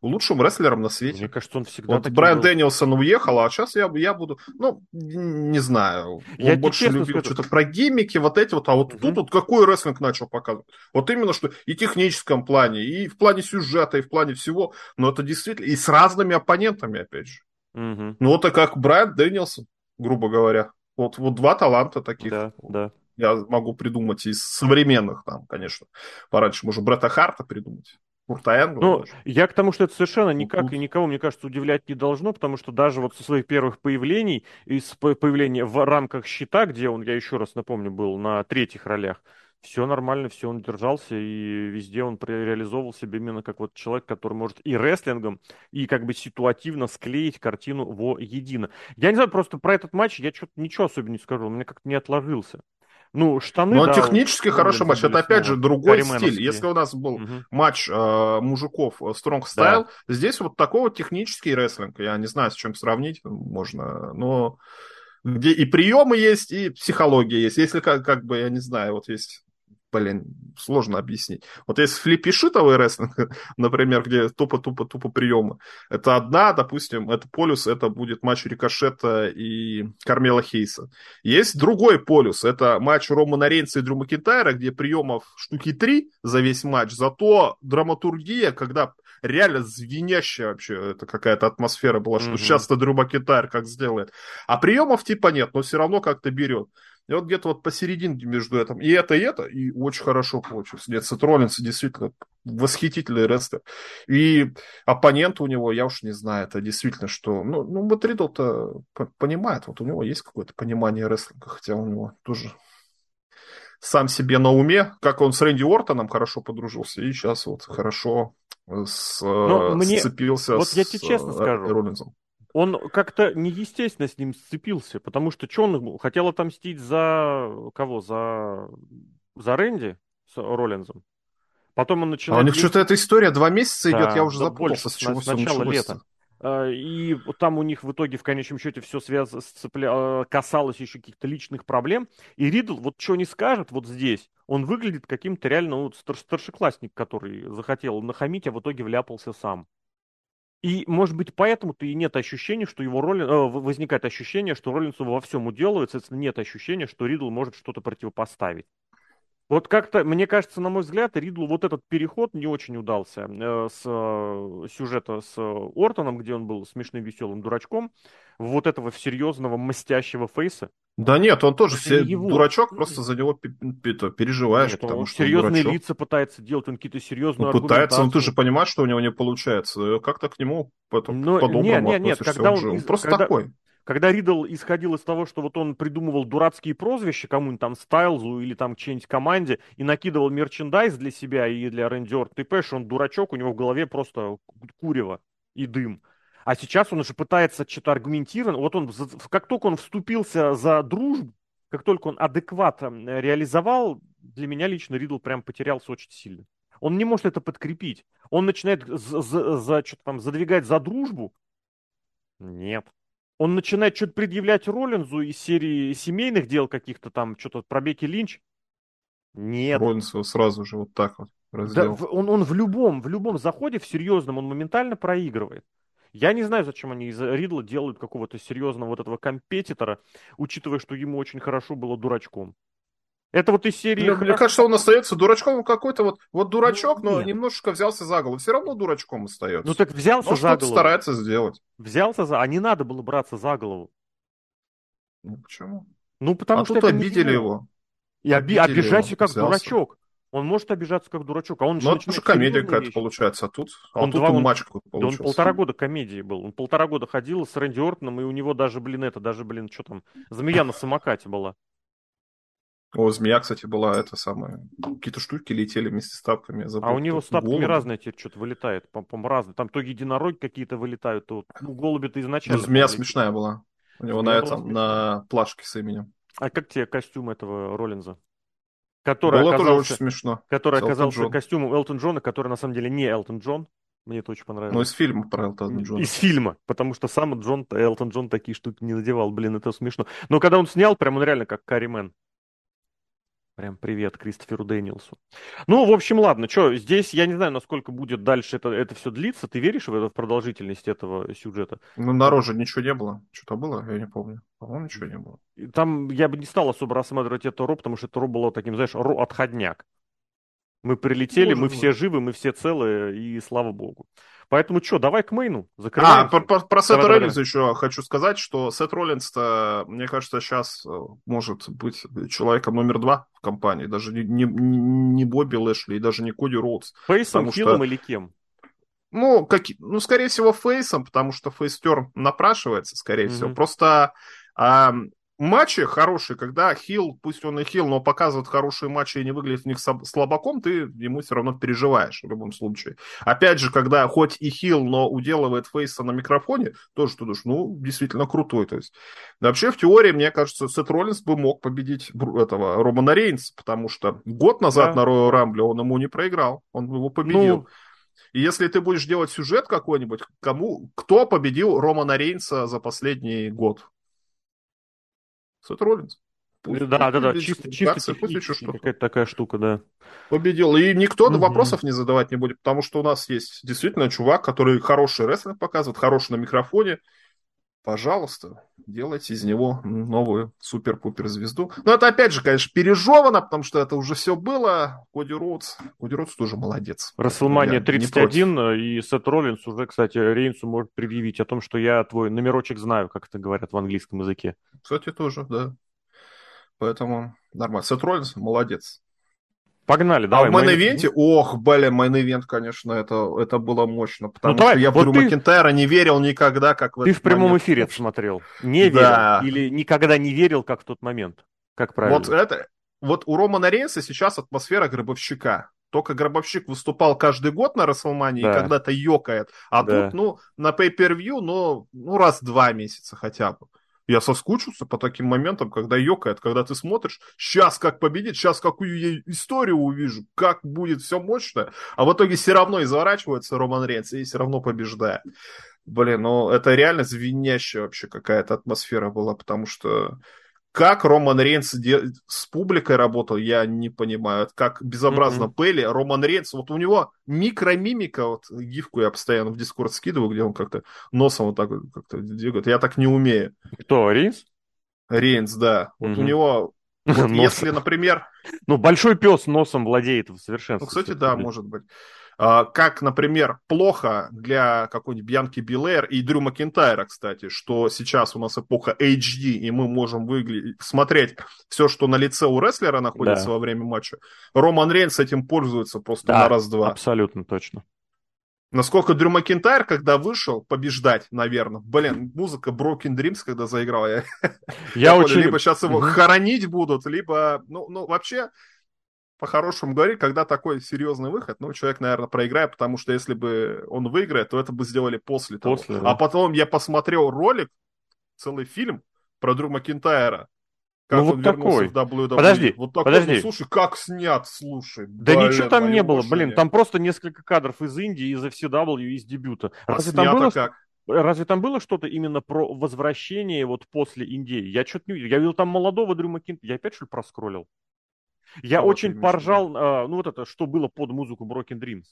лучшим рестлером на свете. Мне кажется, он всегда Вот Брайан был. Дэнилсон уехал, а сейчас я, я буду, ну, не знаю. Он я больше любил скажу. что-то про гиммики, вот эти вот, а вот угу. тут вот какой рестлинг начал показывать. Вот именно, что и в техническом плане, и в плане сюжета, и в плане всего, но это действительно, и с разными оппонентами, опять же. Угу. Ну, это как Брайан Дэнилсон, грубо говоря. Вот, вот два таланта таких. Да, да. Я могу придумать из современных там, конечно. Пораньше можно Бретта Харта придумать. Курта Ну, я к тому, что это совершенно никак и никого, мне кажется, удивлять не должно, потому что даже вот со своих первых появлений, из появления в рамках щита, где он, я еще раз напомню, был на третьих ролях, все нормально, все он держался, и везде он реализовывал себя именно как вот человек, который может и рестлингом, и как бы ситуативно склеить картину воедино. Я не знаю, просто про этот матч я что-то ничего особенно не скажу, он мне как-то не отложился. Ну, штаны, Но да, технически хороший матч. Это, опять же, другой стиль. Если у нас был угу. матч э, мужиков э, Strong Style, да. здесь вот такого технический рестлинг. Я не знаю, с чем сравнить можно, но где и приемы есть, и психология есть. Если как, как бы, я не знаю, вот есть блин, сложно объяснить. Вот если флипишитовый рестлинг, например, где тупо-тупо-тупо приемы, это одна, допустим, это полюс, это будет матч Рикошета и Кармела Хейса. Есть другой полюс, это матч Романа Рейнса и Дрю Макентайра, где приемов штуки три за весь матч, зато драматургия, когда реально звенящая вообще это какая-то атмосфера была, что mm-hmm. сейчас-то Дрю Макентайр как сделает. А приемов типа нет, но все равно как-то берет. И вот где-то вот посерединке между этим. И это, и это, и очень хорошо получилось. Нет, Сет Роллинс действительно восхитительный рестлер. И оппонент у него, я уж не знаю, это действительно что... Ну, ну вот Ридл-то понимает, вот у него есть какое-то понимание рестлинга, хотя у него тоже сам себе на уме, как он с Рэнди Уортоном хорошо подружился, и сейчас вот хорошо с, Но мне... сцепился вот с я тебе честно э, скажу, Роллинзом он как-то неестественно с ним сцепился, потому что что он хотел отомстить за кого? За, за Рэнди с Роллинзом. Потом он начинает... А у них что-то эта история два месяца да, идет, я уже запутался, с чего с начала лета. А, и там у них в итоге в конечном счете все связ... сцепля... А, касалось еще каких-то личных проблем. И Ридл, вот что не скажет вот здесь, он выглядит каким-то реально вот, старшеклассник, который захотел нахамить, а в итоге вляпался сам. И, может быть, поэтому-то и нет ощущения, что его роль... Э, возникает ощущение, что Роллинсу во всем уделывает, соответственно, нет ощущения, что Ридл может что-то противопоставить. Вот как-то, мне кажется, на мой взгляд, Ридлу вот этот переход не очень удался э, с э, сюжета с Ортоном, где он был смешным, веселым дурачком, вот этого серьезного, мстящего фейса. Да нет, он тоже все, его. дурачок, просто за него переживаешь, нет, потому он что серьезные он лица пытается делать, он какие-то серьезные ну, пытается, но ты же понимаешь, что у него не получается. Как-то к нему потом но, по-доброму нет, нет, нет, когда он, он просто когда, такой. Когда Ридл исходил из того, что вот он придумывал дурацкие прозвища кому-нибудь там Стайлзу или там чьей-нибудь команде и накидывал мерчендайз для себя и для Рэнди Орт, ты понимаешь, он дурачок, у него в голове просто курево и дым. А сейчас он уже пытается что-то аргументированно. Вот он, как только он вступился за дружбу, как только он адекватно реализовал, для меня лично Ридл прям потерялся очень сильно. Он не может это подкрепить. Он начинает за, за, за, что-то там задвигать за дружбу. Нет. Он начинает что-то предъявлять Роллинзу из серии семейных дел каких-то там, что-то про Бекки Линч. Нет. Роллинз его сразу же вот так вот раздел. Да, он, он в любом, в любом заходе, в серьезном, он моментально проигрывает. Я не знаю, зачем они из Ридла делают какого-то серьезного вот этого компетитора, учитывая, что ему очень хорошо было дурачком. Это вот из серии... Мне, мне кажется, он остается дурачком какой-то вот, вот дурачок, ну, но немножечко взялся за голову. Все равно дурачком остается. Ну так взялся но за голову. старается сделать. Взялся за... А не надо было браться за голову. Ну почему? Ну потому а что тут обидели его. И оби... обижайся как взялся. дурачок. Он может обижаться как дурачок, а он Ну, это же комедия какая-то получается, а тут, а он тут два, он, матч получился. Да он полтора года комедии был. Он полтора года ходил с Рэнди Ортоном, и у него даже, блин, это, даже, блин, что там, змея на самокате была. О, змея, кстати, была это самое. Какие-то штуки летели вместе с тапками. Забыл, а у него с тапками голуби. разные теперь что-то вылетает. По по разные. Там то единороги какие-то вылетают, то ну, голуби-то изначально. Ну, змея смешная была. У него змея на этом, на плашке с именем. А как тебе костюм этого Роллинза? который Было оказался, тоже очень смешно. Который оказался Джон. костюмом Элтон Джона, который на самом деле не Элтон Джон. Мне это очень понравилось. Ну, из фильма про Элтона Джона. Из фильма, потому что сам Джон, Элтон Джон такие штуки не надевал. Блин, это смешно. Но когда он снял, прям он реально как Карри Мэн. Прям привет Кристоферу Дэниелсу. Ну, в общем, ладно, что, здесь я не знаю, насколько будет дальше это, это все длиться. Ты веришь в, это, в продолжительность этого сюжета? Ну, на Ро же ничего не было. Что-то было, я не помню. По-моему, ничего не было. Там я бы не стал особо рассматривать это Ро, потому что это Ро было таким, знаешь, Ро отходняк. Мы прилетели, Может, мы быть. все живы, мы все целые, и слава богу. Поэтому что, давай к main у. Закрываем. А, про, про, про Сета Роллинса еще хочу сказать, что Сет Роллинс, мне кажется, сейчас э, может быть человеком номер два в компании. Даже не, не, не Бобби Лэшли и даже не Коди Роудс. Face ом, Heel ом что... или кем? Ну, как, ну, скорее всего, face ом, потому что face turn напрашивается, скорее mm-hmm. всего. Просто а, матчи хорошие, когда Хилл, пусть он и Хилл, но показывает хорошие матчи и не выглядит в них слабаком, ты ему все равно переживаешь в любом случае. Опять же, когда хоть и heel, но уделывает face а на микрофоне, тоже ты думаешь, ну, действительно крутой. То есть, вообще, в теории, мне кажется, Сет Роллинс бы мог победить этого Романа Рейнса, потому что год назад да. на Роyal Рамбле он ему не проиграл, он его победил. Ну... И если ты будешь делать сюжет какой-нибудь, кому, кто победил Романа Рейнса за последний год? Сет Роллинс. Пусть, да, да, да, чисто, чисто пусть еще что какая-то такая штука, да. Победил. И никто угу. вопросов не задавать не будет, потому что у нас есть действительно чувак, который хороший рестлинг показывает, хороший на микрофоне, пожалуйста, делайте из него новую супер-пупер звезду. Но это опять же, конечно, пережевано, потому что это уже все было. Коди Роудс, Коди Роудс тоже молодец. Рестлмания 31, э, и Сет Роллинс уже, кстати, Рейнсу может предъявить о том, что я твой номерочек знаю, как это говорят в английском языке. Кстати, тоже, да. Поэтому нормально. Сет Роллинс молодец. Погнали, давай. А в main event е, ох, блин, main event, конечно, это, это было мощно, потому ну, давай, что я вот в Дрю ты... Макентайра не верил никогда, как в Ты в прямом момент. эфире это смотрел, не верил да. или никогда не верил, как в тот момент, как правильно? Вот это, вот у Романа Рейнса сейчас атмосфера гробовщика. Только Гробовщик выступал каждый год на Расселмане да. и когда-то ёкает. А да. тут, ну, на pay-per-view, ну, ну, раз в два месяца хотя бы. Я соскучился по таким моментам, когда ёкает, когда ты смотришь, сейчас как победит, сейчас какую я историю увижу, как будет все мощно, а в итоге все равно изворачивается Роман Рейнс и все равно побеждает. Блин, ну это реально звенящая вообще какая-то атмосфера была, потому что как Роман Рейнс с публикой работал, я не понимаю. Как безобразно mm-hmm. Пелли, Роман Рейнс, вот у него микромимика, вот гифку я постоянно в Дискорд скидываю, где он как-то носом вот так вот как-то двигает. Я так не умею. Кто, Рейнс? Рейнс, да. Вот mm-hmm. у него, вот если, например... Ну, большой пес носом владеет в совершенстве. Ну, кстати, да, может быть. А, как, например, плохо для какой-нибудь Бьянки Билэр и Дрю Макентайра, кстати, что сейчас у нас эпоха HD, и мы можем выглядеть, смотреть все, что на лице у рестлера находится да. во время матча. Роман Рейнс этим пользуется просто да, на раз-два. абсолютно точно. Насколько Дрю Макентайр, когда вышел побеждать, наверное, блин, музыка Broken Dreams, когда заиграл, я, я, очень... либо сейчас его хоронить будут, либо, ну, ну, вообще, по-хорошему говорить, когда такой серьезный выход, ну, человек, наверное, проиграет, потому что если бы он выиграет, то это бы сделали после, после того. Да. А потом я посмотрел ролик, целый фильм про Дрю Макинтайра, как ну, он вот такой. в WWE. Подожди, вот такой, подожди. Ну, слушай, как снят, слушай. Да блин, ничего там не было, блин, там просто несколько кадров из Индии, из FCW, из дебюта. А Разве там было... как? Разве там было что-то именно про возвращение вот после Индии? Я что-то не видел. Я видел там молодого Дрю Макинтайра. Я опять что ли проскроллил? Я Кого очень поржал, а, ну вот это, что было под музыку Broken Dreams.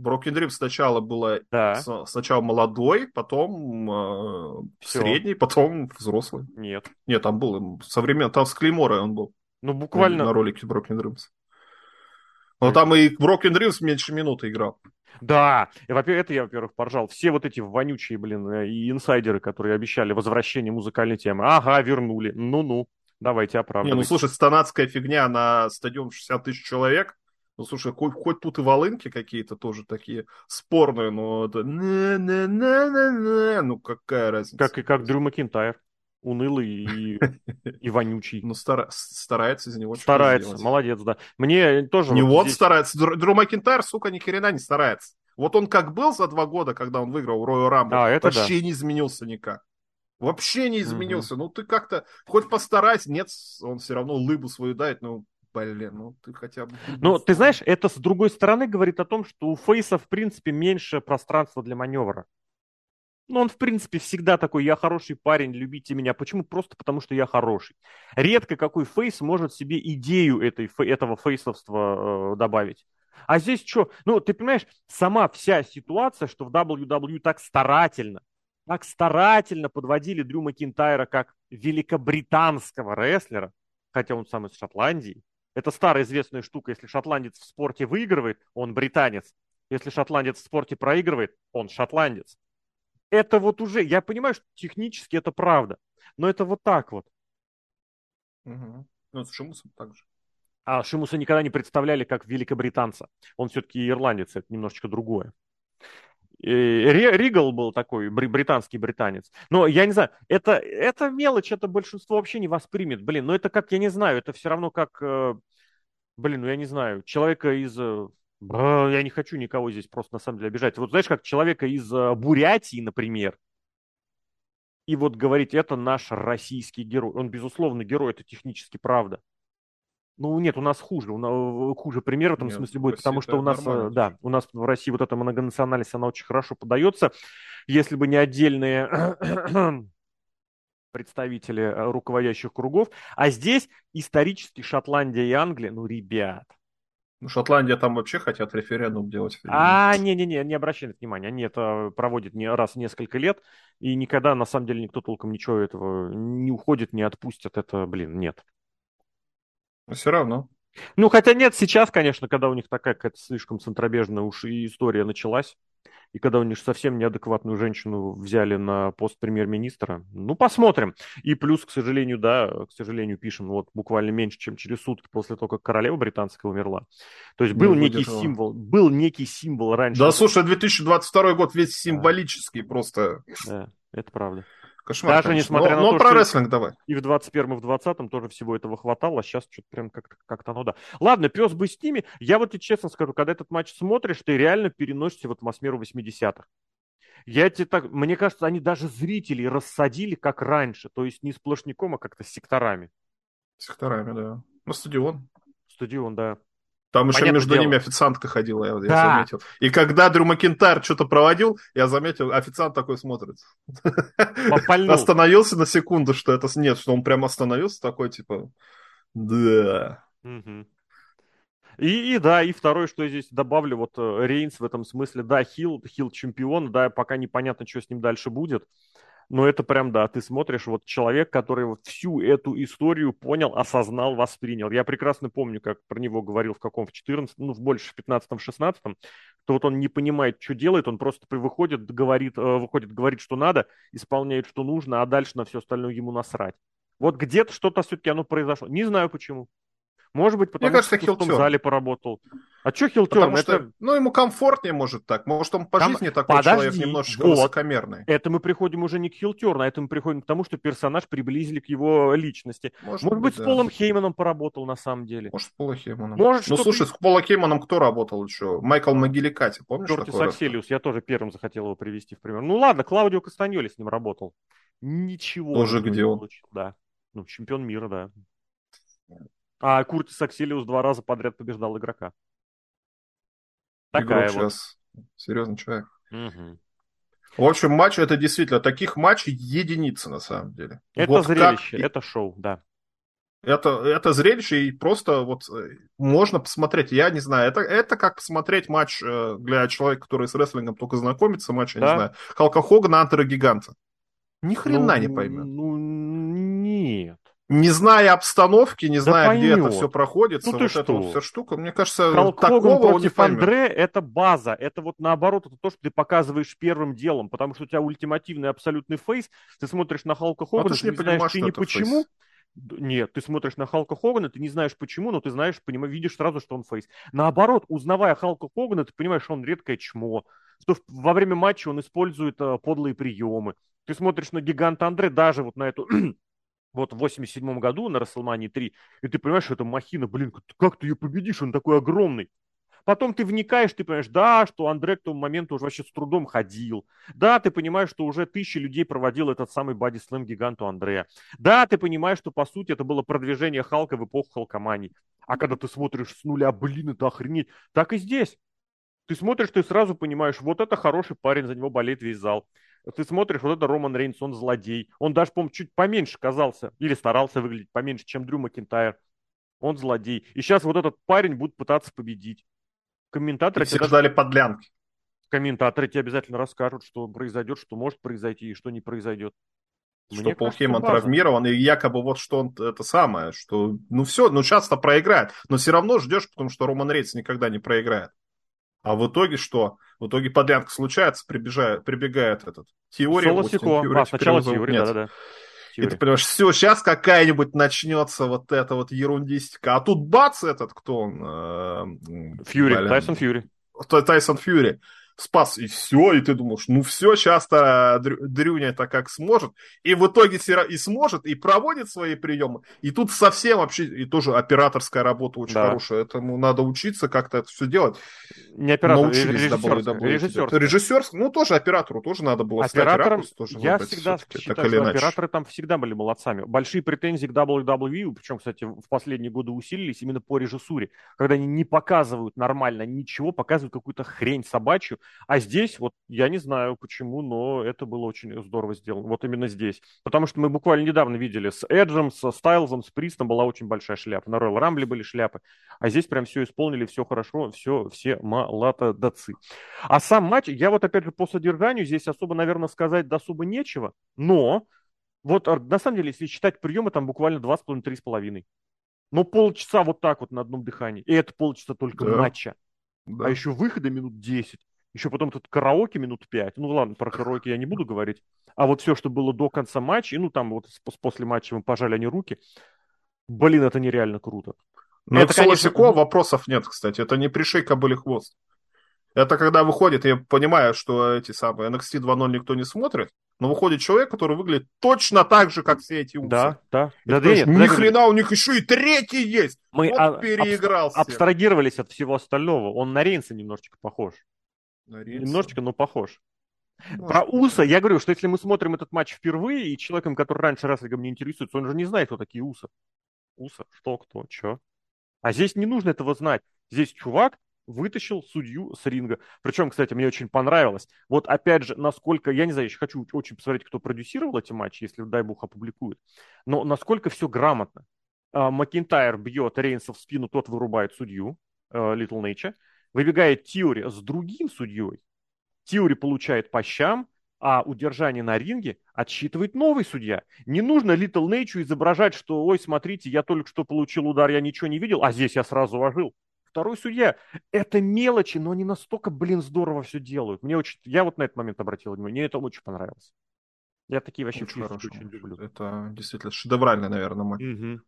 Broken Dreams сначала было да. с, сначала молодой, потом э, средний, потом взрослый. Нет. Нет, там был современный, там с Клеймора он был. Ну буквально. На ролике Broken Dreams. Но там и Broken Dreams меньше минуты играл. Да, и, во-первых, это я, во-первых, поржал. Все вот эти вонючие, блин, э, и инсайдеры, которые обещали возвращение музыкальной темы. Ага, вернули. Ну-ну. Давайте оправдывайте. Не, ну слушай, станадская фигня на стадион 60 тысяч человек. Ну, слушай, хоть, хоть тут и волынки какие-то тоже такие спорные, но это... Ну, какая разница? Как и как Дрю Макинтайр. Унылый и, и вонючий. Ну, стара... старается из него Старается, молодец, да. Мне тоже... Не вот здесь... старается. Дрю Макинтайр, сука, ни хрена не старается. Вот он как был за два года, когда он выиграл Royal Rumble, а, это вообще да. не изменился никак. Вообще не изменился. Угу. Ну, ты как-то, хоть постарайся, нет, он все равно лыбу свою дает, ну, блин, ну, ты хотя бы... Ну, ты знаешь, это с другой стороны говорит о том, что у Фейса, в принципе, меньше пространства для маневра. Ну, он, в принципе, всегда такой, я хороший парень, любите меня. Почему? Просто потому, что я хороший. Редко какой фейс может себе идею этой, этого фейсовства э, добавить. А здесь что? Ну, ты понимаешь, сама вся ситуация, что в WWE так старательно, так старательно подводили Дрю Макинтайра как великобританского рестлера, хотя он сам из Шотландии. Это старая известная штука, если шотландец в спорте выигрывает, он британец. Если шотландец в спорте проигрывает, он шотландец это вот уже, я понимаю, что технически это правда, но это вот так вот. Угу. Ну, с Шимусом также. А Шимуса никогда не представляли как великобританца. Он все-таки ирландец, это немножечко другое. Ригал был такой британский британец. Но я не знаю, это, это мелочь, это большинство вообще не воспримет. Блин, ну это как, я не знаю, это все равно как, э, блин, ну я не знаю, человека из э, я не хочу никого здесь просто на самом деле обижать. Вот знаешь, как человека из э, Бурятии, например, и вот говорить, это наш российский герой. Он, безусловно, герой, это технически правда. Ну, нет, у нас хуже. У нас, хуже пример в этом нет, смысле будет, потому что у нас, э, да, у нас в России вот эта многонациональность, она очень хорошо подается. Если бы не отдельные представители э, руководящих кругов. А здесь исторически Шотландия и Англия, ну, ребят, ну, Шотландия там вообще хотят референдум делать. А, не-не-не, не обращай внимания. Они это проводят не раз в несколько лет, и никогда, на самом деле, никто толком ничего этого не уходит, не отпустят. Это, блин, нет. Но все равно. Ну, хотя нет, сейчас, конечно, когда у них такая какая-то слишком центробежная уж и история началась, и когда у них совсем неадекватную женщину взяли на пост премьер-министра, ну, посмотрим. И плюс, к сожалению, да, к сожалению, пишем, вот буквально меньше, чем через сутки после того, как королева британская умерла. То есть был некий символ, был некий символ раньше. Да, слушай, 2022 год весь символический да. просто. Да, это правда. Кошмар, Даже конечно. несмотря но, на но то, про что рестлинг давай. И в 21-м, и в 20-м тоже всего этого хватало, а сейчас что-то прям как-то, как-то оно да. Ладно, пес бы с ними. Я вот тебе честно скажу, когда этот матч смотришь, ты реально переносишься в атмосферу 80-х. Я тебе так, мне кажется, они даже зрителей рассадили как раньше, то есть не сплошняком, а как-то секторами. Секторами, да. На стадион. Стадион, да. Там еще между дело. ними официантка ходила, я, да. я заметил. И когда Дрю Макинтайр что-то проводил, я заметил, официант такой смотрит. Остановился на секунду, что это нет, что он прям остановился такой, типа, да. И, и да, и второе, что я здесь добавлю, вот э, Рейнс в этом смысле, да, хил, хил чемпион, да, пока непонятно, что с ним дальше будет. Но это прям, да, ты смотришь, вот человек, который вот всю эту историю понял, осознал, воспринял. Я прекрасно помню, как про него говорил в каком, в 14, ну, в больше, в 15-16, что вот он не понимает, что делает, он просто выходит, говорит, э, выходит, говорит, что надо, исполняет, что нужно, а дальше на все остальное ему насрать. Вот где-то что-то все-таки оно произошло. Не знаю почему. Может быть, потому Мне кажется, что в том зале поработал. А что Хилтерн? Что, это... Ну, ему комфортнее, может, так. Может, он по Там... жизни такой Подожди, человек немножечко вот. высокомерный. Это мы приходим уже не к heel turn у, а это мы приходим к тому, что персонаж приблизили к его личности. Может, может быть, быть, с Полом Хейманом поработал на самом деле. Может, с Полом Хейманом. Может, ну, слушай, с Полом Хейманом кто работал еще? Майкл Макгилликатти, помнишь? Кортис Акселиус, я тоже первым захотел его привести в пример. Ну ладно, Клаудио Кастаньоли с ним работал. Ничего. Тоже где он? Получил. Да. Ну, чемпион мира, да. А Куртис Акселиус два раза подряд побеждал игрока. Такая Игрок вот. сейчас серьезный человек. Угу. В общем, матч это действительно таких матчей единицы на самом деле. Это вот зрелище, как... это шоу, да. Это, это зрелище, и просто вот э, можно посмотреть. Я не знаю, это, это как посмотреть матч э, для человека, который с рестлингом только знакомится, матч, я да? не знаю, Халка Хогана, Антера Гиганта. Ни хрена ну, не поймет. Ну, не зная обстановки, не зная, да где это все проходит, ну, вот что? эта вот вся штука, мне кажется, Халк такого Хоган против Андре – это база, это вот наоборот, это то, что ты показываешь первым делом, потому что у тебя ультимативный абсолютный face, ты смотришь на Халка Хогана, а ты, ты не знаешь, ты не почему, face. Нет, ты смотришь на Халка Хогана, ты не знаешь почему, но ты знаешь, понимаешь, видишь сразу, что он face. Наоборот, узнавая Халка Хогана, ты понимаешь, что он редкое чмо, что во время матча он использует uh, подлые приемы. Ты смотришь на гиганта Андре, даже вот на эту вот в 87 году на Рестлмании 3, и ты понимаешь, что это махина, блин, как ты ее победишь, он такой огромный. Потом ты вникаешь, ты понимаешь, да, что Андре к тому моменту уже вообще с трудом ходил. Да, ты понимаешь, что уже тысячи людей проводил этот самый бади слэм гиганту Андрея. Да, ты понимаешь, что по сути это было продвижение Халка в эпоху Халкомании. А когда ты смотришь с нуля, блин, это охренеть. Так и здесь. Ты смотришь, ты сразу понимаешь, вот это хороший парень, за него болеет весь зал. Ты смотришь, вот это Роман Рейнс, он злодей. Он даже, по-моему, чуть поменьше казался, или старался выглядеть поменьше, чем Дрю Макинтайр. Он злодей. И сейчас вот этот парень будет пытаться победить. Комментаторы... Все ждали подлянки. Комментаторы тебе обязательно расскажут, что произойдет, что может произойти и что не произойдет. Мне что Пол Хейман травмирован, и якобы вот что он это самое, что ну все, ну часто проиграет, но все равно ждешь, потому что Роман Рейнс никогда не проиграет. А в итоге что? В итоге подлянка случается, прибежает, прибегает этот. Теория. Солосико. А, сначала теория, да-да-да. И ты понимаешь, все, сейчас какая-нибудь начнется вот эта вот ерундистика. А тут бац, этот, кто он? Э, Фьюри, Тайсон Фьюри. Тайсон Фьюри спас, и все, и ты думаешь, ну все, часто Дрюня это как сможет, и в итоге и сможет, и проводит свои приемы, и тут совсем вообще, и тоже операторская работа очень да. хорошая, этому надо учиться как-то это все делать. Не оператор, Научились режиссерская. режиссерская. режиссерская. Ну, тоже оператору тоже надо было Оператором, тоже я всегда считаю, что операторы там всегда были молодцами. Большие претензии к WWE, причем, кстати, в последние годы усилились именно по режиссуре, когда они не показывают нормально ничего, показывают какую-то хрень собачью, а здесь, вот я не знаю почему, но это было очень здорово сделано. Вот именно здесь. Потому что мы буквально недавно видели с Эджем, с Стайлзом, с Пристом была очень большая шляпа. На Royal Рамбле были шляпы. А здесь прям все исполнили, все хорошо, все, все молодцы. А сам матч, я вот опять же по содержанию здесь особо, наверное, сказать особо нечего. Но вот а, на самом деле, если считать приемы, там буквально 2,5-3,5. Но полчаса вот так вот на одном дыхании. И это полчаса только да. матча. Да. А еще выхода минут 10 еще потом тут караоке минут пять. Ну ладно, про караоке я не буду говорить. А вот все, что было до конца матча, и ну там вот после матча мы пожали они руки. Блин, это нереально круто. Ну, это, конечно... вопросов нет, кстати. Это не пришей кобыли хвост. Это когда выходит, я понимаю, что эти самые NXT 2.0 никто не смотрит, но выходит человек, который выглядит точно так же, как все эти усы. Да, да. да, да нет, ни хрена, у них еще и третий есть. Мы вот а, переигрался. абстрагировались от всего остального. Он на Рейнса немножечко похож. Нарезца. Немножечко, но похож. Может. Про Уса я говорю, что если мы смотрим этот матч впервые, и человеком, который раньше рестлингом не интересуется, он же не знает, кто такие Уса. Уса, что, кто, что. А здесь не нужно этого знать. Здесь чувак вытащил судью с ринга. Причем, кстати, мне очень понравилось. Вот опять же, насколько, я не знаю, еще хочу очень посмотреть, кто продюсировал эти матчи, если, дай бог, опубликует. Но насколько все грамотно. А, Макинтайр бьет Рейнса в спину, тот вырубает судью, Литл э, Нейча. Выбегает Тиори с другим судьей. Тиори получает по щам, а удержание на ринге отсчитывает новый судья. Не нужно Литл Нейчу изображать, что, ой, смотрите, я только что получил удар, я ничего не видел, а здесь я сразу вожил. Второй судья. Это мелочи, но они настолько, блин, здорово все делают. Мне очень, я вот на этот момент обратил внимание, мне это очень понравилось. Я такие вообще очень, очень люблю. Это действительно шедевральный, наверное, матч. Угу.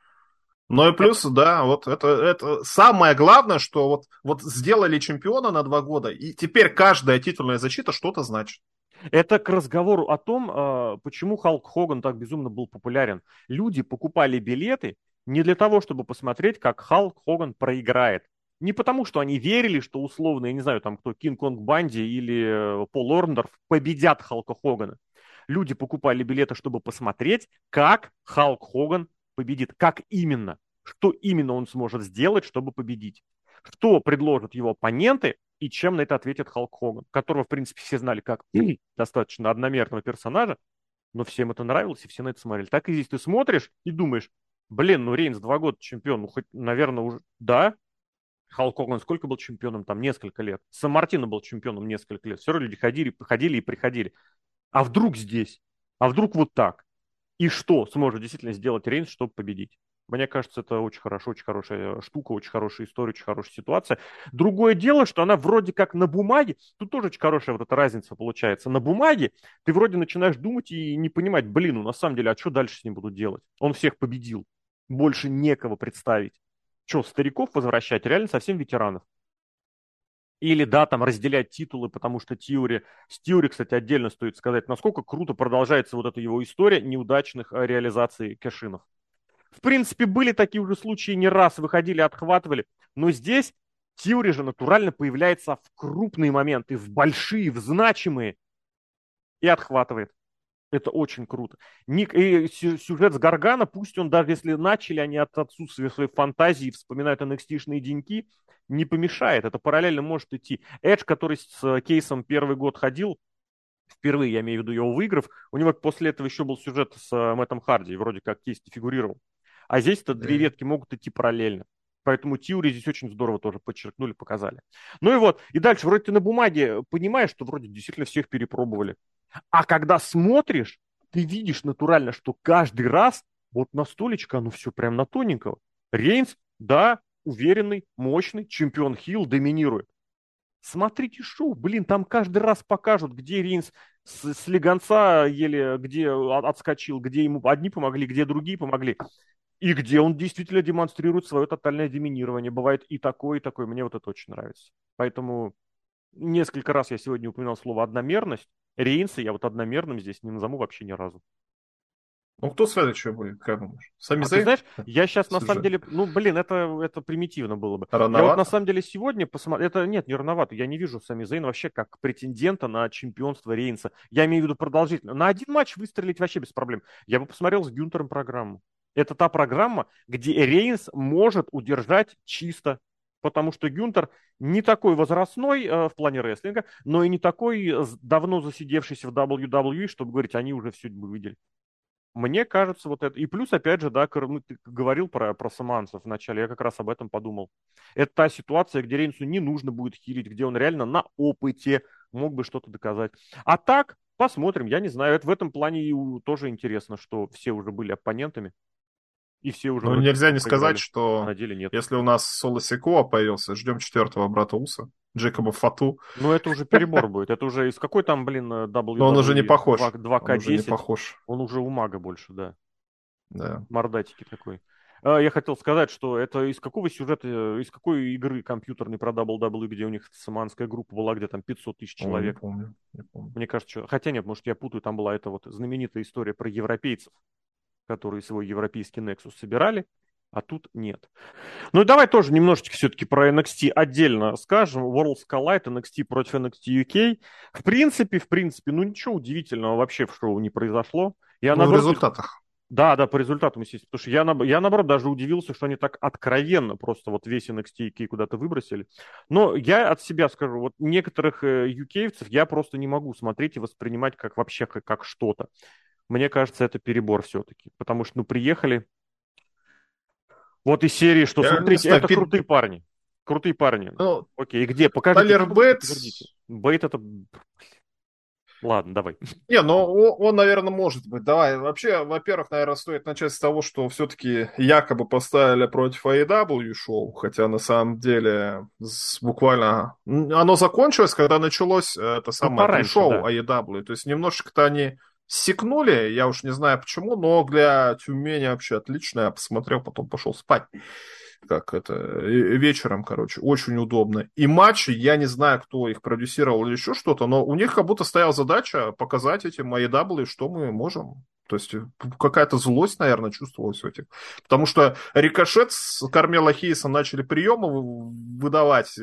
Ну и плюс, да, вот это, это самое главное, что вот, вот сделали чемпиона на два года, и теперь каждая титульная защита что-то значит. Это к разговору о том, а, почему Халк Хоган так безумно был популярен. Люди покупали билеты не для того, чтобы посмотреть, как Халк Хоган проиграет. Не потому, что они верили, что условно, я не знаю, там кто, Кинг Конг Банди или э, Пол Орндорф победят Халка Хогана. Люди покупали билеты, чтобы посмотреть, как Халк Хоган победит. Как именно? Что именно он сможет сделать, чтобы победить? Что предложат его оппоненты и чем на это ответит Халк Хоган, которого, в принципе, все знали как достаточно одномерного персонажа, но всем это нравилось, и все на это смотрели. Так и здесь ты смотришь и думаешь, блин, ну Рейнс два года чемпион, ну хоть, наверное, уже, да, Халк Хоган сколько был чемпионом? Там несколько лет. Сан Мартино был чемпионом несколько лет. Все равно люди ходили, ходили и приходили. А вдруг здесь? А вдруг вот так? И что сможет действительно сделать Рейнс, чтобы победить. Мне кажется, это очень хорошо, очень хорошая штука, очень хорошая история, очень хорошая ситуация. Другое дело, что она вроде как на бумаге, тут тоже очень хорошая вот эта разница получается. На бумаге ты вроде начинаешь думать и не понимать, блин, ну на самом деле, а что дальше с ним будут делать? Он всех победил, больше некого представить. Что, стариков возвращать? Реально совсем ветеранов. Или, да, там разделять титулы, потому что Тиури... С Тиури, кстати, отдельно стоит сказать, насколько круто продолжается вот эта его история неудачных э, реализаций кэшинов. В принципе, были такие уже случаи не раз, выходили, отхватывали. Но здесь Тиури же натурально появляется в крупные моменты, в большие, в значимые. И отхватывает. Это очень круто. Ник, и сюжет с Гаргана, пусть он даже если начали они от отсутствия своей фантазии, вспоминают NXT-шные деньки, не помешает. Это параллельно может идти. Эдж, который с кейсом первый год ходил, впервые, я имею в виду его выиграв. У него после этого еще был сюжет с э, Мэттом Харди, вроде как Кисти фигурировал. А здесь-то две ветки могут идти параллельно. Поэтому теории здесь очень здорово тоже подчеркнули, показали. Ну и вот, и дальше, вроде ты на бумаге понимаешь, что вроде действительно всех перепробовали. А когда смотришь, ты видишь натурально, что каждый раз вот на столечко оно все прям на тоненького. Рейнс, да, уверенный, мощный, чемпион Хилл, доминирует. Смотрите шоу, блин, там каждый раз покажут, где Рейнс с, с легонца еле где отскочил, где ему одни помогли, где другие помогли. И где он действительно демонстрирует свое тотальное доминирование. Бывает и такое, и такое. Мне вот это очень нравится. Поэтому несколько раз я сегодня упоминал слово «одномерность». Рейнса я вот одномерным здесь не назову вообще ни разу. Ну, кто следующий будет, как думаешь? Сами а ты знаешь, я сейчас на самом деле, ну, блин, это, это примитивно было бы. Рановато? Я вот на самом деле сегодня посмотрел, это нет, не рановато, я не вижу Сами Зейн вообще как претендента на чемпионство Рейнса. Я имею в виду продолжительно. На один матч выстрелить вообще без проблем. Я бы посмотрел с Гюнтером программу. Это та программа, где Рейнс может удержать чисто потому что Гюнтер не такой возрастной э, в плане рестлинга, но и не такой давно засидевшийся в WWE, чтобы говорить, они уже все видели. Мне кажется, вот это... И плюс, опять же, да, ну, ты говорил про, про саманцев вначале, я как раз об этом подумал. Это та ситуация, где Рейнсу не нужно будет хилить, где он реально на опыте мог бы что-то доказать. А так, посмотрим, я не знаю. Это в этом плане тоже интересно, что все уже были оппонентами. И все уже... Ну, нельзя не сказать, что на деле нет. если у нас Соло Сикоа появился, ждем четвертого брата Уса, Джекоба Фату. Ну, это уже перебор будет. Это уже из какой там, блин, WWE? Но он уже не похож. 2К10. Он уже не похож. Он уже у мага больше, да. Да. Мордатики такой. А, я хотел сказать, что это из какого сюжета, из какой игры компьютерной про WWE, где у них саманская группа была, где там 500 тысяч человек. Не помню, не помню. Мне кажется, что... хотя нет, может, я путаю, там была эта вот знаменитая история про европейцев которые свой европейский Nexus собирали, а тут нет. Ну и давай тоже немножечко все-таки про NXT отдельно скажем. Worlds Collide, NXT против NXT UK. В принципе, в принципе, ну ничего удивительного вообще в шоу не произошло. Я, ну, наоборот, в результатах. Да, да, по результатам, естественно. Потому что я, я, наоборот, даже удивился, что они так откровенно просто вот весь NXT UK куда-то выбросили. Но я от себя скажу, вот некоторых э, я просто не могу смотреть и воспринимать как вообще как, как что-то. Мне кажется, это перебор все-таки. Потому что, ну, приехали... Вот из серии, что, Я смотрите, знаю, это пи... крутые парни. Крутые парни. Ну, Окей, где? Покажите. Талер Бейт... Бейт это... Ладно, давай. Не, ну он, наверное, может быть. Давай. Вообще, во-первых, наверное, стоит начать с того, что все-таки якобы поставили против AEW шоу, хотя на самом деле буквально оно закончилось, когда началось э, это самое ну, пораньше, шоу да. AEW. То есть немножечко-то они секнули, я уж не знаю почему, но для Тюмени вообще отлично. Я посмотрел, потом пошел спать. Как это, вечером, короче, очень удобно. И матчи, я не знаю, кто их продюсировал или еще что-то, но у них как будто стояла задача показать этим AEW, что мы можем. То есть какая-то злость, наверное, чувствовалась у этих. Потому что Рикошет с Кармела Хейса начали приемы выдавать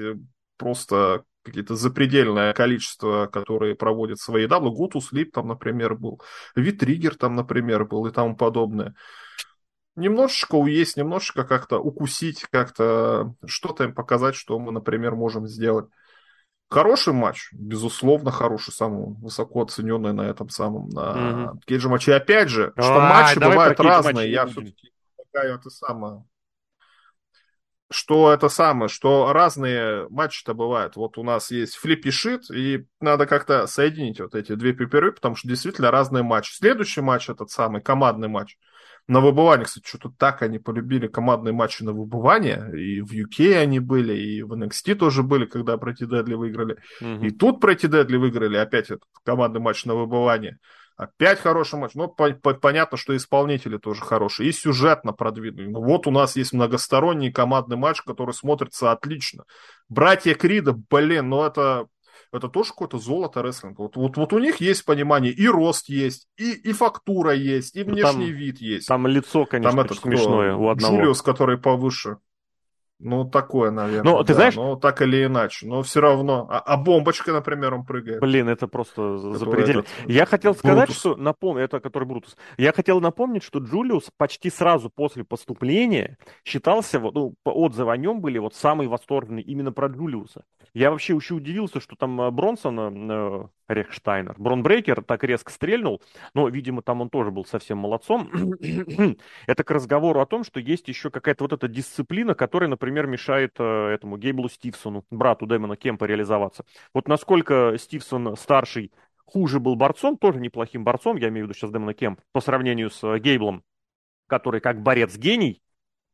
просто какие-то запредельное количество, которые проводят свои даблы. Гутус Лип там, например, был. Витригер там, например, был и тому подобное. Немножечко уесть, немножечко как-то укусить, как-то что-то им показать, что мы, например, можем сделать. Хороший матч, безусловно, хороший, самый высоко оцененный на этом самом на mm-hmm. кейдже матче. И опять же, что а, матчи бывают разные. Я все-таки это самое что это самое, что разные матчи-то бывают. Вот у нас есть флиппи шит, и надо как-то соединить вот эти две пеперы, потому что действительно разные матчи. Следующий матч, этот самый командный матч, на выбывание, кстати, что-то так они полюбили командные матчи на выбывание. И в UK они были, и в NXT тоже были, когда пройти Дедли выиграли. Mm-hmm. И тут пройти Дедли выиграли, опять этот командный матч на выбывание. Опять хороший матч. Ну, по по понятно, что исполнители тоже хорошие. И сюжетно продвинули. Ну, вот у нас есть многосторонний командный матч, который смотрится отлично. Братья Крида, блин, ну это, это тоже какое-то золото рестлинга. Вот, вот, вот у них есть понимание, и рост есть, и, и фактура есть, и ну, внешний там, вид есть. Там лицо, конечно, там этот, смешное кто? у одного. Джулиус, который повыше. Ну, такое, наверное. Ну, ты да, знаешь... Но так или иначе. Но все равно. А, а бомбочка, например, он прыгает. Блин, это просто запредельно. Этот... Я хотел сказать, Брутус. что... Напомню, это который Брутус. Я хотел напомнить, что Джулиус почти сразу после поступления считался, вот, ну, отзывы о нем были вот самые восторженные именно про Джулиуса. Я вообще еще удивился, что там э, Бронсон, э, Рехштайнер, Бронбрейкер так резко стрельнул, но, видимо, там он тоже был совсем молодцом. это к разговору о том, что есть еще какая-то вот эта дисциплина, которая, например, мешает э, этому Гейблу Стивсону, брату Дэмона Кемпа, реализоваться. Вот насколько Стивсон старший хуже был борцом, тоже неплохим борцом, я имею в виду сейчас Дэмона Кемп, по сравнению с э, Гейблом, который как борец гений,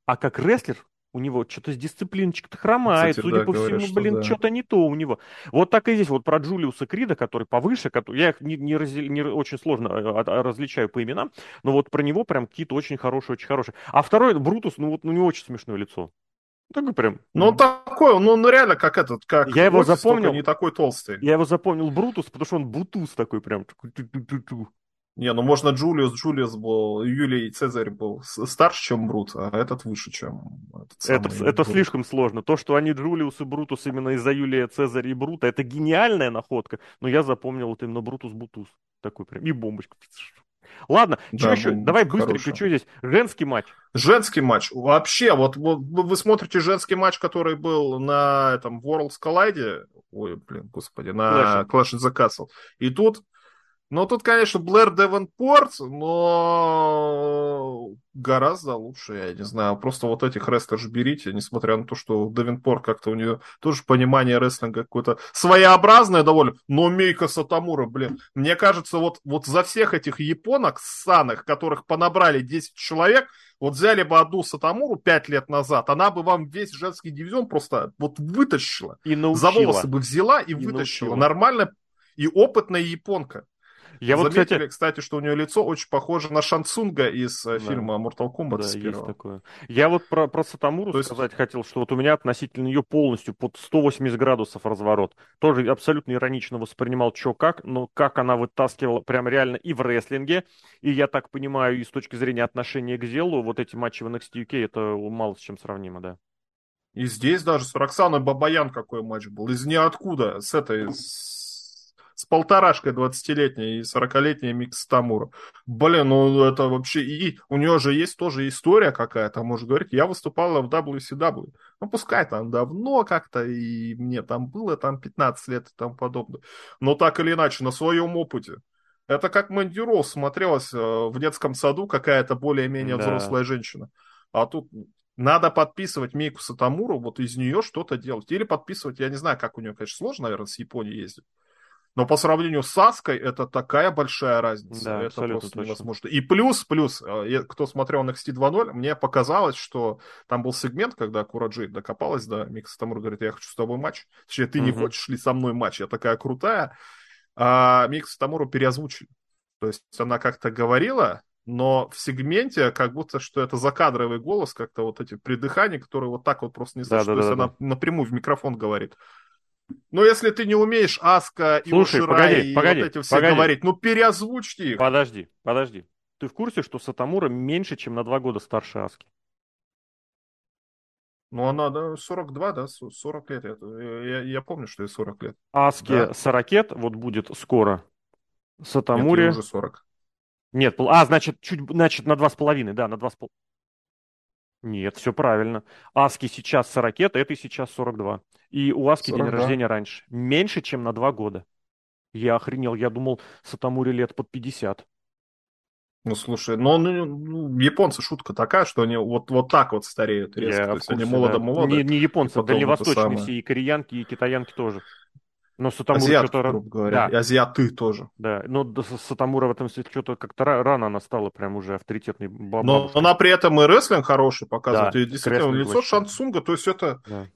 а как рестлер у него что-то с дисциплиночкой-то хромает, Кстати, судя да, по говорят, всему, блин, да. что-то не то у него. Вот так и здесь, вот про Джулиуса Крида, который повыше, который, я их не, не, раз, не очень сложно э, различаю по именам, но вот про него прям какие-то очень хорошие, очень хорошие. А второй, Брутус, ну вот у него очень смешное лицо. Такой прям. Ну, он такой, ну, ну реально как этот, как я его Отис, запомнил. не такой толстый. Я его запомнил Брутус, потому что он Бутус такой прям. Не, ну можно Джулиус, Джулиус был, Юлий Цезарь был старше, чем Брут, а этот выше, чем этот Это, это слишком сложно. То, что они Джулиус и Брутус именно из-за Юлия Цезаря и Брута, это гениальная находка, но я запомнил вот именно Брутус Бутус. Такой прям, и бомбочка. Ладно, да, еще? Давай быстренько, что здесь? Женский матч. Женский матч. Вообще, вот, вот вы смотрите женский матч, который был на этом Worlds Collide, ой, блин, господи, на Clash, Clash in the Castle. И тут ну, тут, конечно, Блэр Девенпорт, но гораздо лучше, я не знаю. Просто вот этих рестлеров берите, несмотря на то, что Девенпорт как-то у нее тоже понимание рестлинга какое-то своеобразное довольно. Но Мейка Сатамура, блин, мне кажется, вот, вот за всех этих японок ссаных, которых понабрали 10 человек, вот взяли бы одну Сатамуру 5 лет назад, она бы вам весь женский дивизион просто вот вытащила. И научила. За волосы бы взяла и, и вытащила. Научила. Нормально и опытная японка. Я вот, Заметили, кстати... кстати, что у нее лицо очень похоже на Шансунга из э, да. фильма Mortal Kombat. Да, есть такое. Я вот про, про Сатамуру То есть... сказать хотел, что вот у меня относительно ее полностью под 180 градусов разворот. Тоже абсолютно иронично воспринимал, что как, но как она вытаскивала прям реально и в рестлинге, и я так понимаю, и с точки зрения отношения к Зелу, вот эти матчи в NXT UK, это мало с чем сравнимо, да. И здесь даже с Роксаной Бабаян какой матч был. Из ниоткуда, с этой, с с полторашкой 20-летней и 40-летней Микс Тамура. Блин, ну это вообще... И у нее же есть тоже история какая-то, может говорить. Я выступала в WCW. Ну, пускай там давно как-то, и мне там было там 15 лет и тому подобное. Но так или иначе, на своем опыте. Это как Мэнди Роуз смотрелась э, в детском саду какая-то более-менее да. взрослая женщина. А тут надо подписывать Мейку Сатамуру, вот из нее что-то делать. Или подписывать, я не знаю, как у нее, конечно, сложно, наверное, с Японией ездить. Но по сравнению с Саской это такая большая разница. Да, это просто точно. невозможно. И плюс, плюс, э, кто смотрел NXT 2.0, мне показалось, что там был сегмент, когда Кураджи докопалась до Микса Тамура, говорит, я хочу с тобой матч. Точнее, ты угу. не хочешь ли со мной матч? Я такая крутая. А Микс Тамуру переозвучили. То есть она как-то говорила, но в сегменте как будто, что это закадровый голос, как-то вот эти придыхания, которые вот так вот просто не слышат. Да, да, То есть да, она да. напрямую в микрофон говорит. Ну, если ты не умеешь Аска и Слушай, Ушира погоди, и погоди, вот эти все погоди. говорить, ну переозвучьте их. Подожди, подожди. Ты в курсе, что Сатамура меньше, чем на два года старше Аски? Ну, она, да, 42, да, 40 лет. Я, я помню, что ей 40 лет. Аске да. 40 вот будет скоро. Сатамуре... Нет, уже 40. Нет, а, значит, чуть, значит, на 2,5, да, на 2,5. Нет, все правильно. Аски сейчас 40, а этой сейчас 42. И у Аски 42. день рождения раньше. Меньше, чем на два года. Я охренел. Я думал, Сатамури лет под 50. Ну, слушай, ну, ну, ну, японцы шутка такая, что они вот, вот так вот стареют резко. Я То есть они молодо-молодо. Да. Не, не японцы, дальневосточные все, и кореянки, и китаянки тоже. Но Сатамура Азиат, что-то... грубо говоря. Да. Азиаты тоже. Да, но Сатамура в этом смысле что-то как-то рано она стала прям уже авторитетной бабушкой. Но она при этом и рестлинг хороший показывает. Да, и действительно, лицо вообще. Шансунга, то есть это да.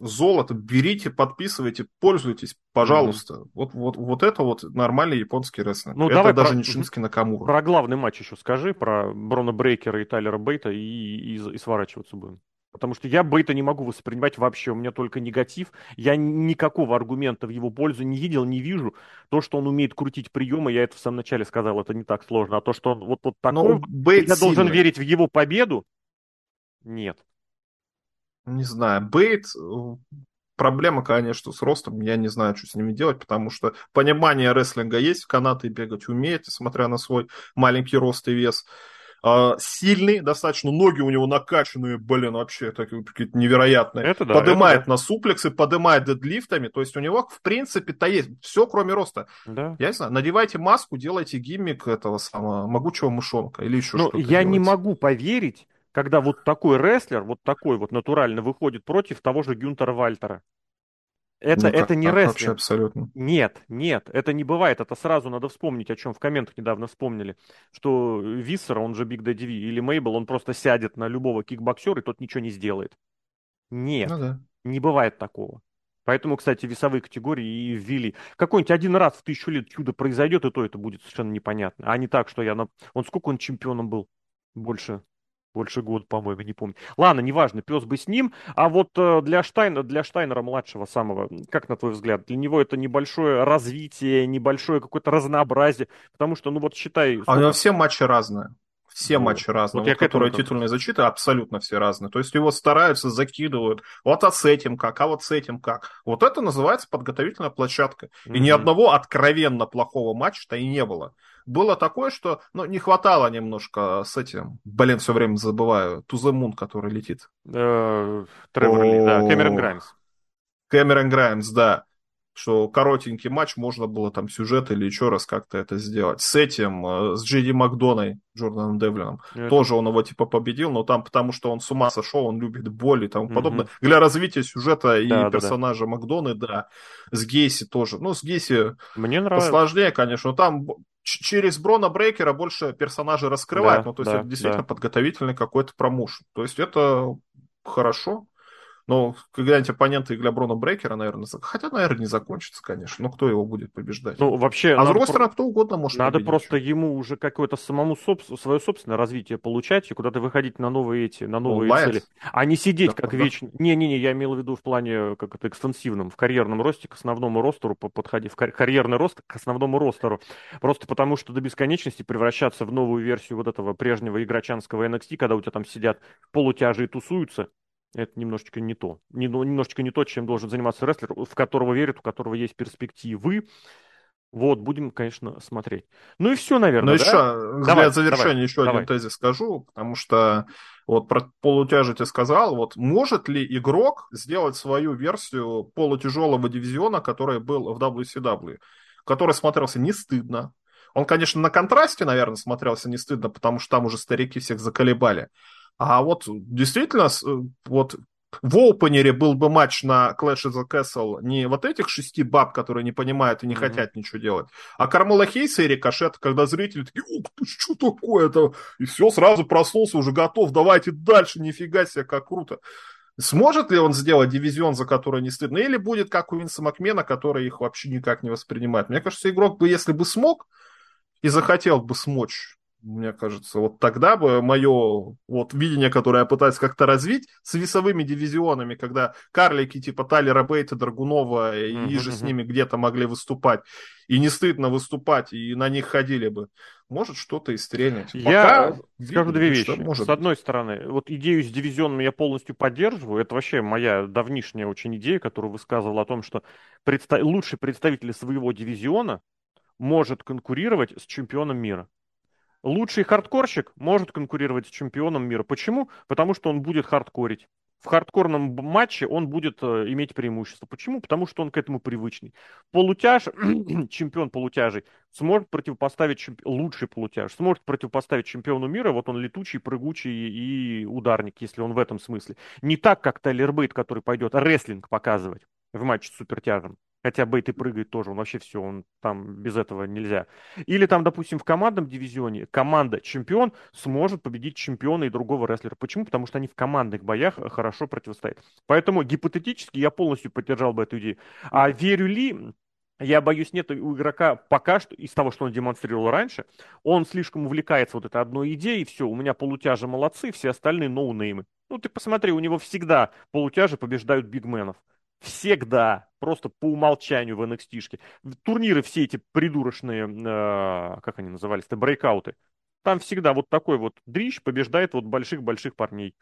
золото. Берите, подписывайте, пользуйтесь, пожалуйста. Mm-hmm. Вот, вот, вот это вот нормальный японский рестлинг. Ну, это давай даже про... не Шински Накамура. Про главный матч еще скажи, про Брона Брейкера и Тайлера Бейта, и, и, и сворачиваться будем. Потому что я Бейта не могу воспринимать вообще, у меня только негатив. Я никакого аргумента в его пользу не видел, не вижу. То, что он умеет крутить приемы, я это в самом начале сказал, это не так сложно. А то, что он вот, вот такой, Бейт я сильный. должен верить в его победу, нет. Не знаю, Бейт, проблема, конечно, с ростом, я не знаю, что с ними делать, потому что понимание рестлинга есть, в канаты бегать умеет, несмотря на свой маленький рост и вес. Э, сильный, достаточно ноги у него накачанные, блин, вообще такие какие-то невероятные. Это да, подымает это да. на суплексы, подымает дедлифтами, то есть у него, в принципе-то есть все, кроме роста. Да. Знаю, надевайте маску, делайте гиммик этого самого могучего мышонка или еще ну, что-то. Я делайте. не могу поверить, когда вот такой рестлер, вот такой вот натурально выходит против того же Гюнтера Вальтера. Это, ну, это не рестлинг. Вообще абсолютно. Нет, нет, это не бывает. Это сразу надо вспомнить, о чем в комментах недавно вспомнили. Что Виссер, он же Биг Дэдди Ви, или Мейбл, он просто сядет на любого кикбоксера, и тот ничего не сделает. Нет, ну, да. не бывает такого. Поэтому, кстати, весовые категории и ввели. Какой-нибудь один раз в тысячу лет чудо произойдет, и то это будет совершенно непонятно. А не так, что я... На... Он сколько он чемпионом был? Больше больше года, по-моему, не помню. Ладно, неважно, пес бы с ним. А вот э, для, Штайна, для Штайнера младшего самого, как на твой взгляд, для него это небольшое развитие, небольшое какое-то разнообразие, потому что, ну вот считай... А у него все матчи разные. Все ну, матчи разные, вот вот, которые титульные защиты, абсолютно все разные. То есть его стараются, закидывают. Вот а с этим как, а вот с этим как. Вот это называется подготовительная площадка. Mm-hmm. И ни одного откровенно плохого матча-то и не было было такое, что ну, не хватало немножко с этим, блин, все время забываю, Туземун, который летит. Э, Тревор Ли, да, Кэмерон Граймс. Кэмерон Граймс, да что коротенький матч, можно было там сюжет или еще раз как-то это сделать. С этим, э, с Джейди Макдоной, Джорданом Девлином, это... тоже он его типа победил, но там потому что он с ума сошел, он любит боль и тому угу. подобное. Для развития сюжета и да, персонажа да, да. Макдоны, да, с Гейси тоже. Ну, с Гейси Мне нравится. посложнее, конечно, но там через Брона Брейкера больше персонажей раскрывает, да, ну, то есть да, это действительно да. подготовительный какой-то промоушен. То есть это хорошо. Но когда-нибудь оппоненты для Брона Брейкера, наверное, хотя, наверное, не закончится, конечно. Но кто его будет побеждать? Ну, вообще... А с другой стороны, кто угодно может Надо победить. просто ему уже какое-то самому соб... свое собственное развитие получать и куда-то выходить на новые эти, на новые Лайт. цели. А не сидеть да, как да. вечно... Не-не-не, я имел в виду в плане как это экстенсивном, в карьерном росте к основному ростеру подходи, в кар... карьерный рост к основному ростеру. Просто потому, что до бесконечности превращаться в новую версию вот этого прежнего игрочанского NXT, когда у тебя там сидят полутяжи и тусуются, это немножечко не то. Немножечко не то, чем должен заниматься рестлер, в которого верят, у которого есть перспективы. Вот, будем, конечно, смотреть. Ну и все, наверное, Ну да? еще, давай, для завершения давай, еще давай. один тезис скажу, потому что вот про полутяжи ты сказал, вот может ли игрок сделать свою версию полутяжелого дивизиона, который был в WCW, который смотрелся не стыдно, он, конечно, на контрасте, наверное, смотрелся не стыдно, потому что там уже старики всех заколебали. А вот действительно, э, вот в опенере был бы матч на Clash of the Castle не вот этих шести баб, которые не понимают и не mm-hmm. хотят ничего делать, а Кармела Хейса и Рикошет, когда зрители такие, ух ты, что такое-то? И все, сразу проснулся, уже готов, давайте дальше, нифига себе, как круто. Сможет ли он сделать дивизион, за который не стыдно, или будет как у Винса Макмена, который их вообще никак не воспринимает? Мне кажется, игрок бы, если бы смог и захотел бы смочь мне кажется, вот тогда бы мое вот видение, которое я пытаюсь как-то развить с весовыми дивизионами, когда карлики типа Талера Бейта, Драгунова и mm-hmm. же с ними где-то могли выступать, и не стыдно выступать, и на них ходили бы, может что-то и стрельнуть. Я Пока скажу две вещи. Может с одной стороны, вот идею с дивизионами я полностью поддерживаю. Это вообще моя давнишняя очень идея, которую высказывал о том, что предста... лучший представитель своего дивизиона может конкурировать с чемпионом мира. Лучший хардкорщик может конкурировать с чемпионом мира. Почему? Потому что он будет хардкорить. В хардкорном матче он будет э, иметь преимущество. Почему? Потому что он к этому привычный. Полутяж, чемпион полутяжей, сможет противопоставить чемпи... лучший полутяж, сможет противопоставить чемпиону мира. Вот он летучий, прыгучий и ударник, если он в этом смысле. Не так, как Тайлер Бейт, который пойдет рестлинг показывать в матче с супертяжем. Хотя Бейт и прыгает тоже, он вообще все, он там без этого нельзя. Или там, допустим, в командном дивизионе команда-чемпион сможет победить чемпиона и другого рестлера. Почему? Потому что они в командных боях хорошо противостоят. Поэтому гипотетически я полностью поддержал бы эту идею. А верю ли, я боюсь, нет у игрока пока что, из того, что он демонстрировал раньше, он слишком увлекается вот этой одной идеей, все, у меня полутяжи молодцы, все остальные ноунеймы. Ну, ты посмотри, у него всегда полутяжи побеждают бигменов. Всегда. Просто по умолчанию в NXT-шке. Турниры все эти придурочные, э, как они назывались-то, брейкауты. Там всегда вот такой вот дрищ побеждает вот больших-больших парней.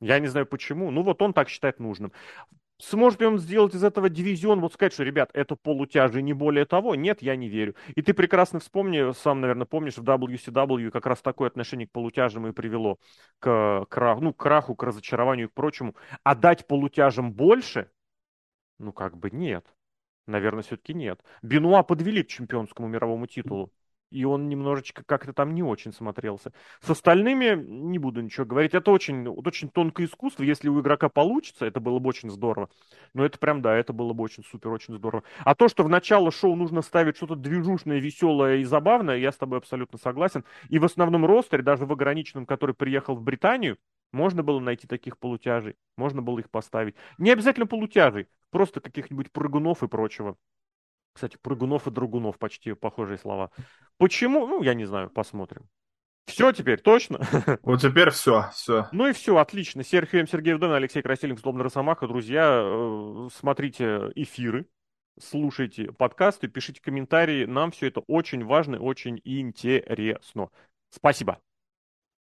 Я не знаю почему. Ну вот он так считает нужным. Сможет ли он сделать из этого дивизион, вот сказать, что, ребят, это полутяжи, не более того? Нет, я не верю. И ты прекрасно вспомни, сам, наверное, помнишь, в WCW как раз такое отношение к полутяжам и привело к, к, ну, к краху, к разочарованию и к прочему. А дать полутяжам больше? Ну, как бы нет. Наверное, все-таки нет. Бенуа подвели к чемпионскому мировому титулу и он немножечко как-то там не очень смотрелся. С остальными не буду ничего говорить. Это очень, очень тонкое искусство. Если у игрока получится, это было бы очень здорово. Но это прям, да, это было бы очень супер, очень здорово. А то, что в начало шоу нужно ставить что-то движушное, веселое и забавное, я с тобой абсолютно согласен. И в основном ростере, даже в ограниченном, который приехал в Британию, можно было найти таких полутяжей, можно было их поставить. Не обязательно полутяжей, просто каких-нибудь прыгунов и прочего. Кстати, прыгунов и другунов почти похожие слова. Почему? Ну, я не знаю, посмотрим. Все теперь, точно? Вот теперь все, все. Ну и все, отлично. Серхием Сергеев Дон, Алексей Красильник, Злобный Росомаха. Друзья, э, смотрите эфиры, слушайте подкасты, пишите комментарии. Нам все это очень важно, очень интересно. Спасибо.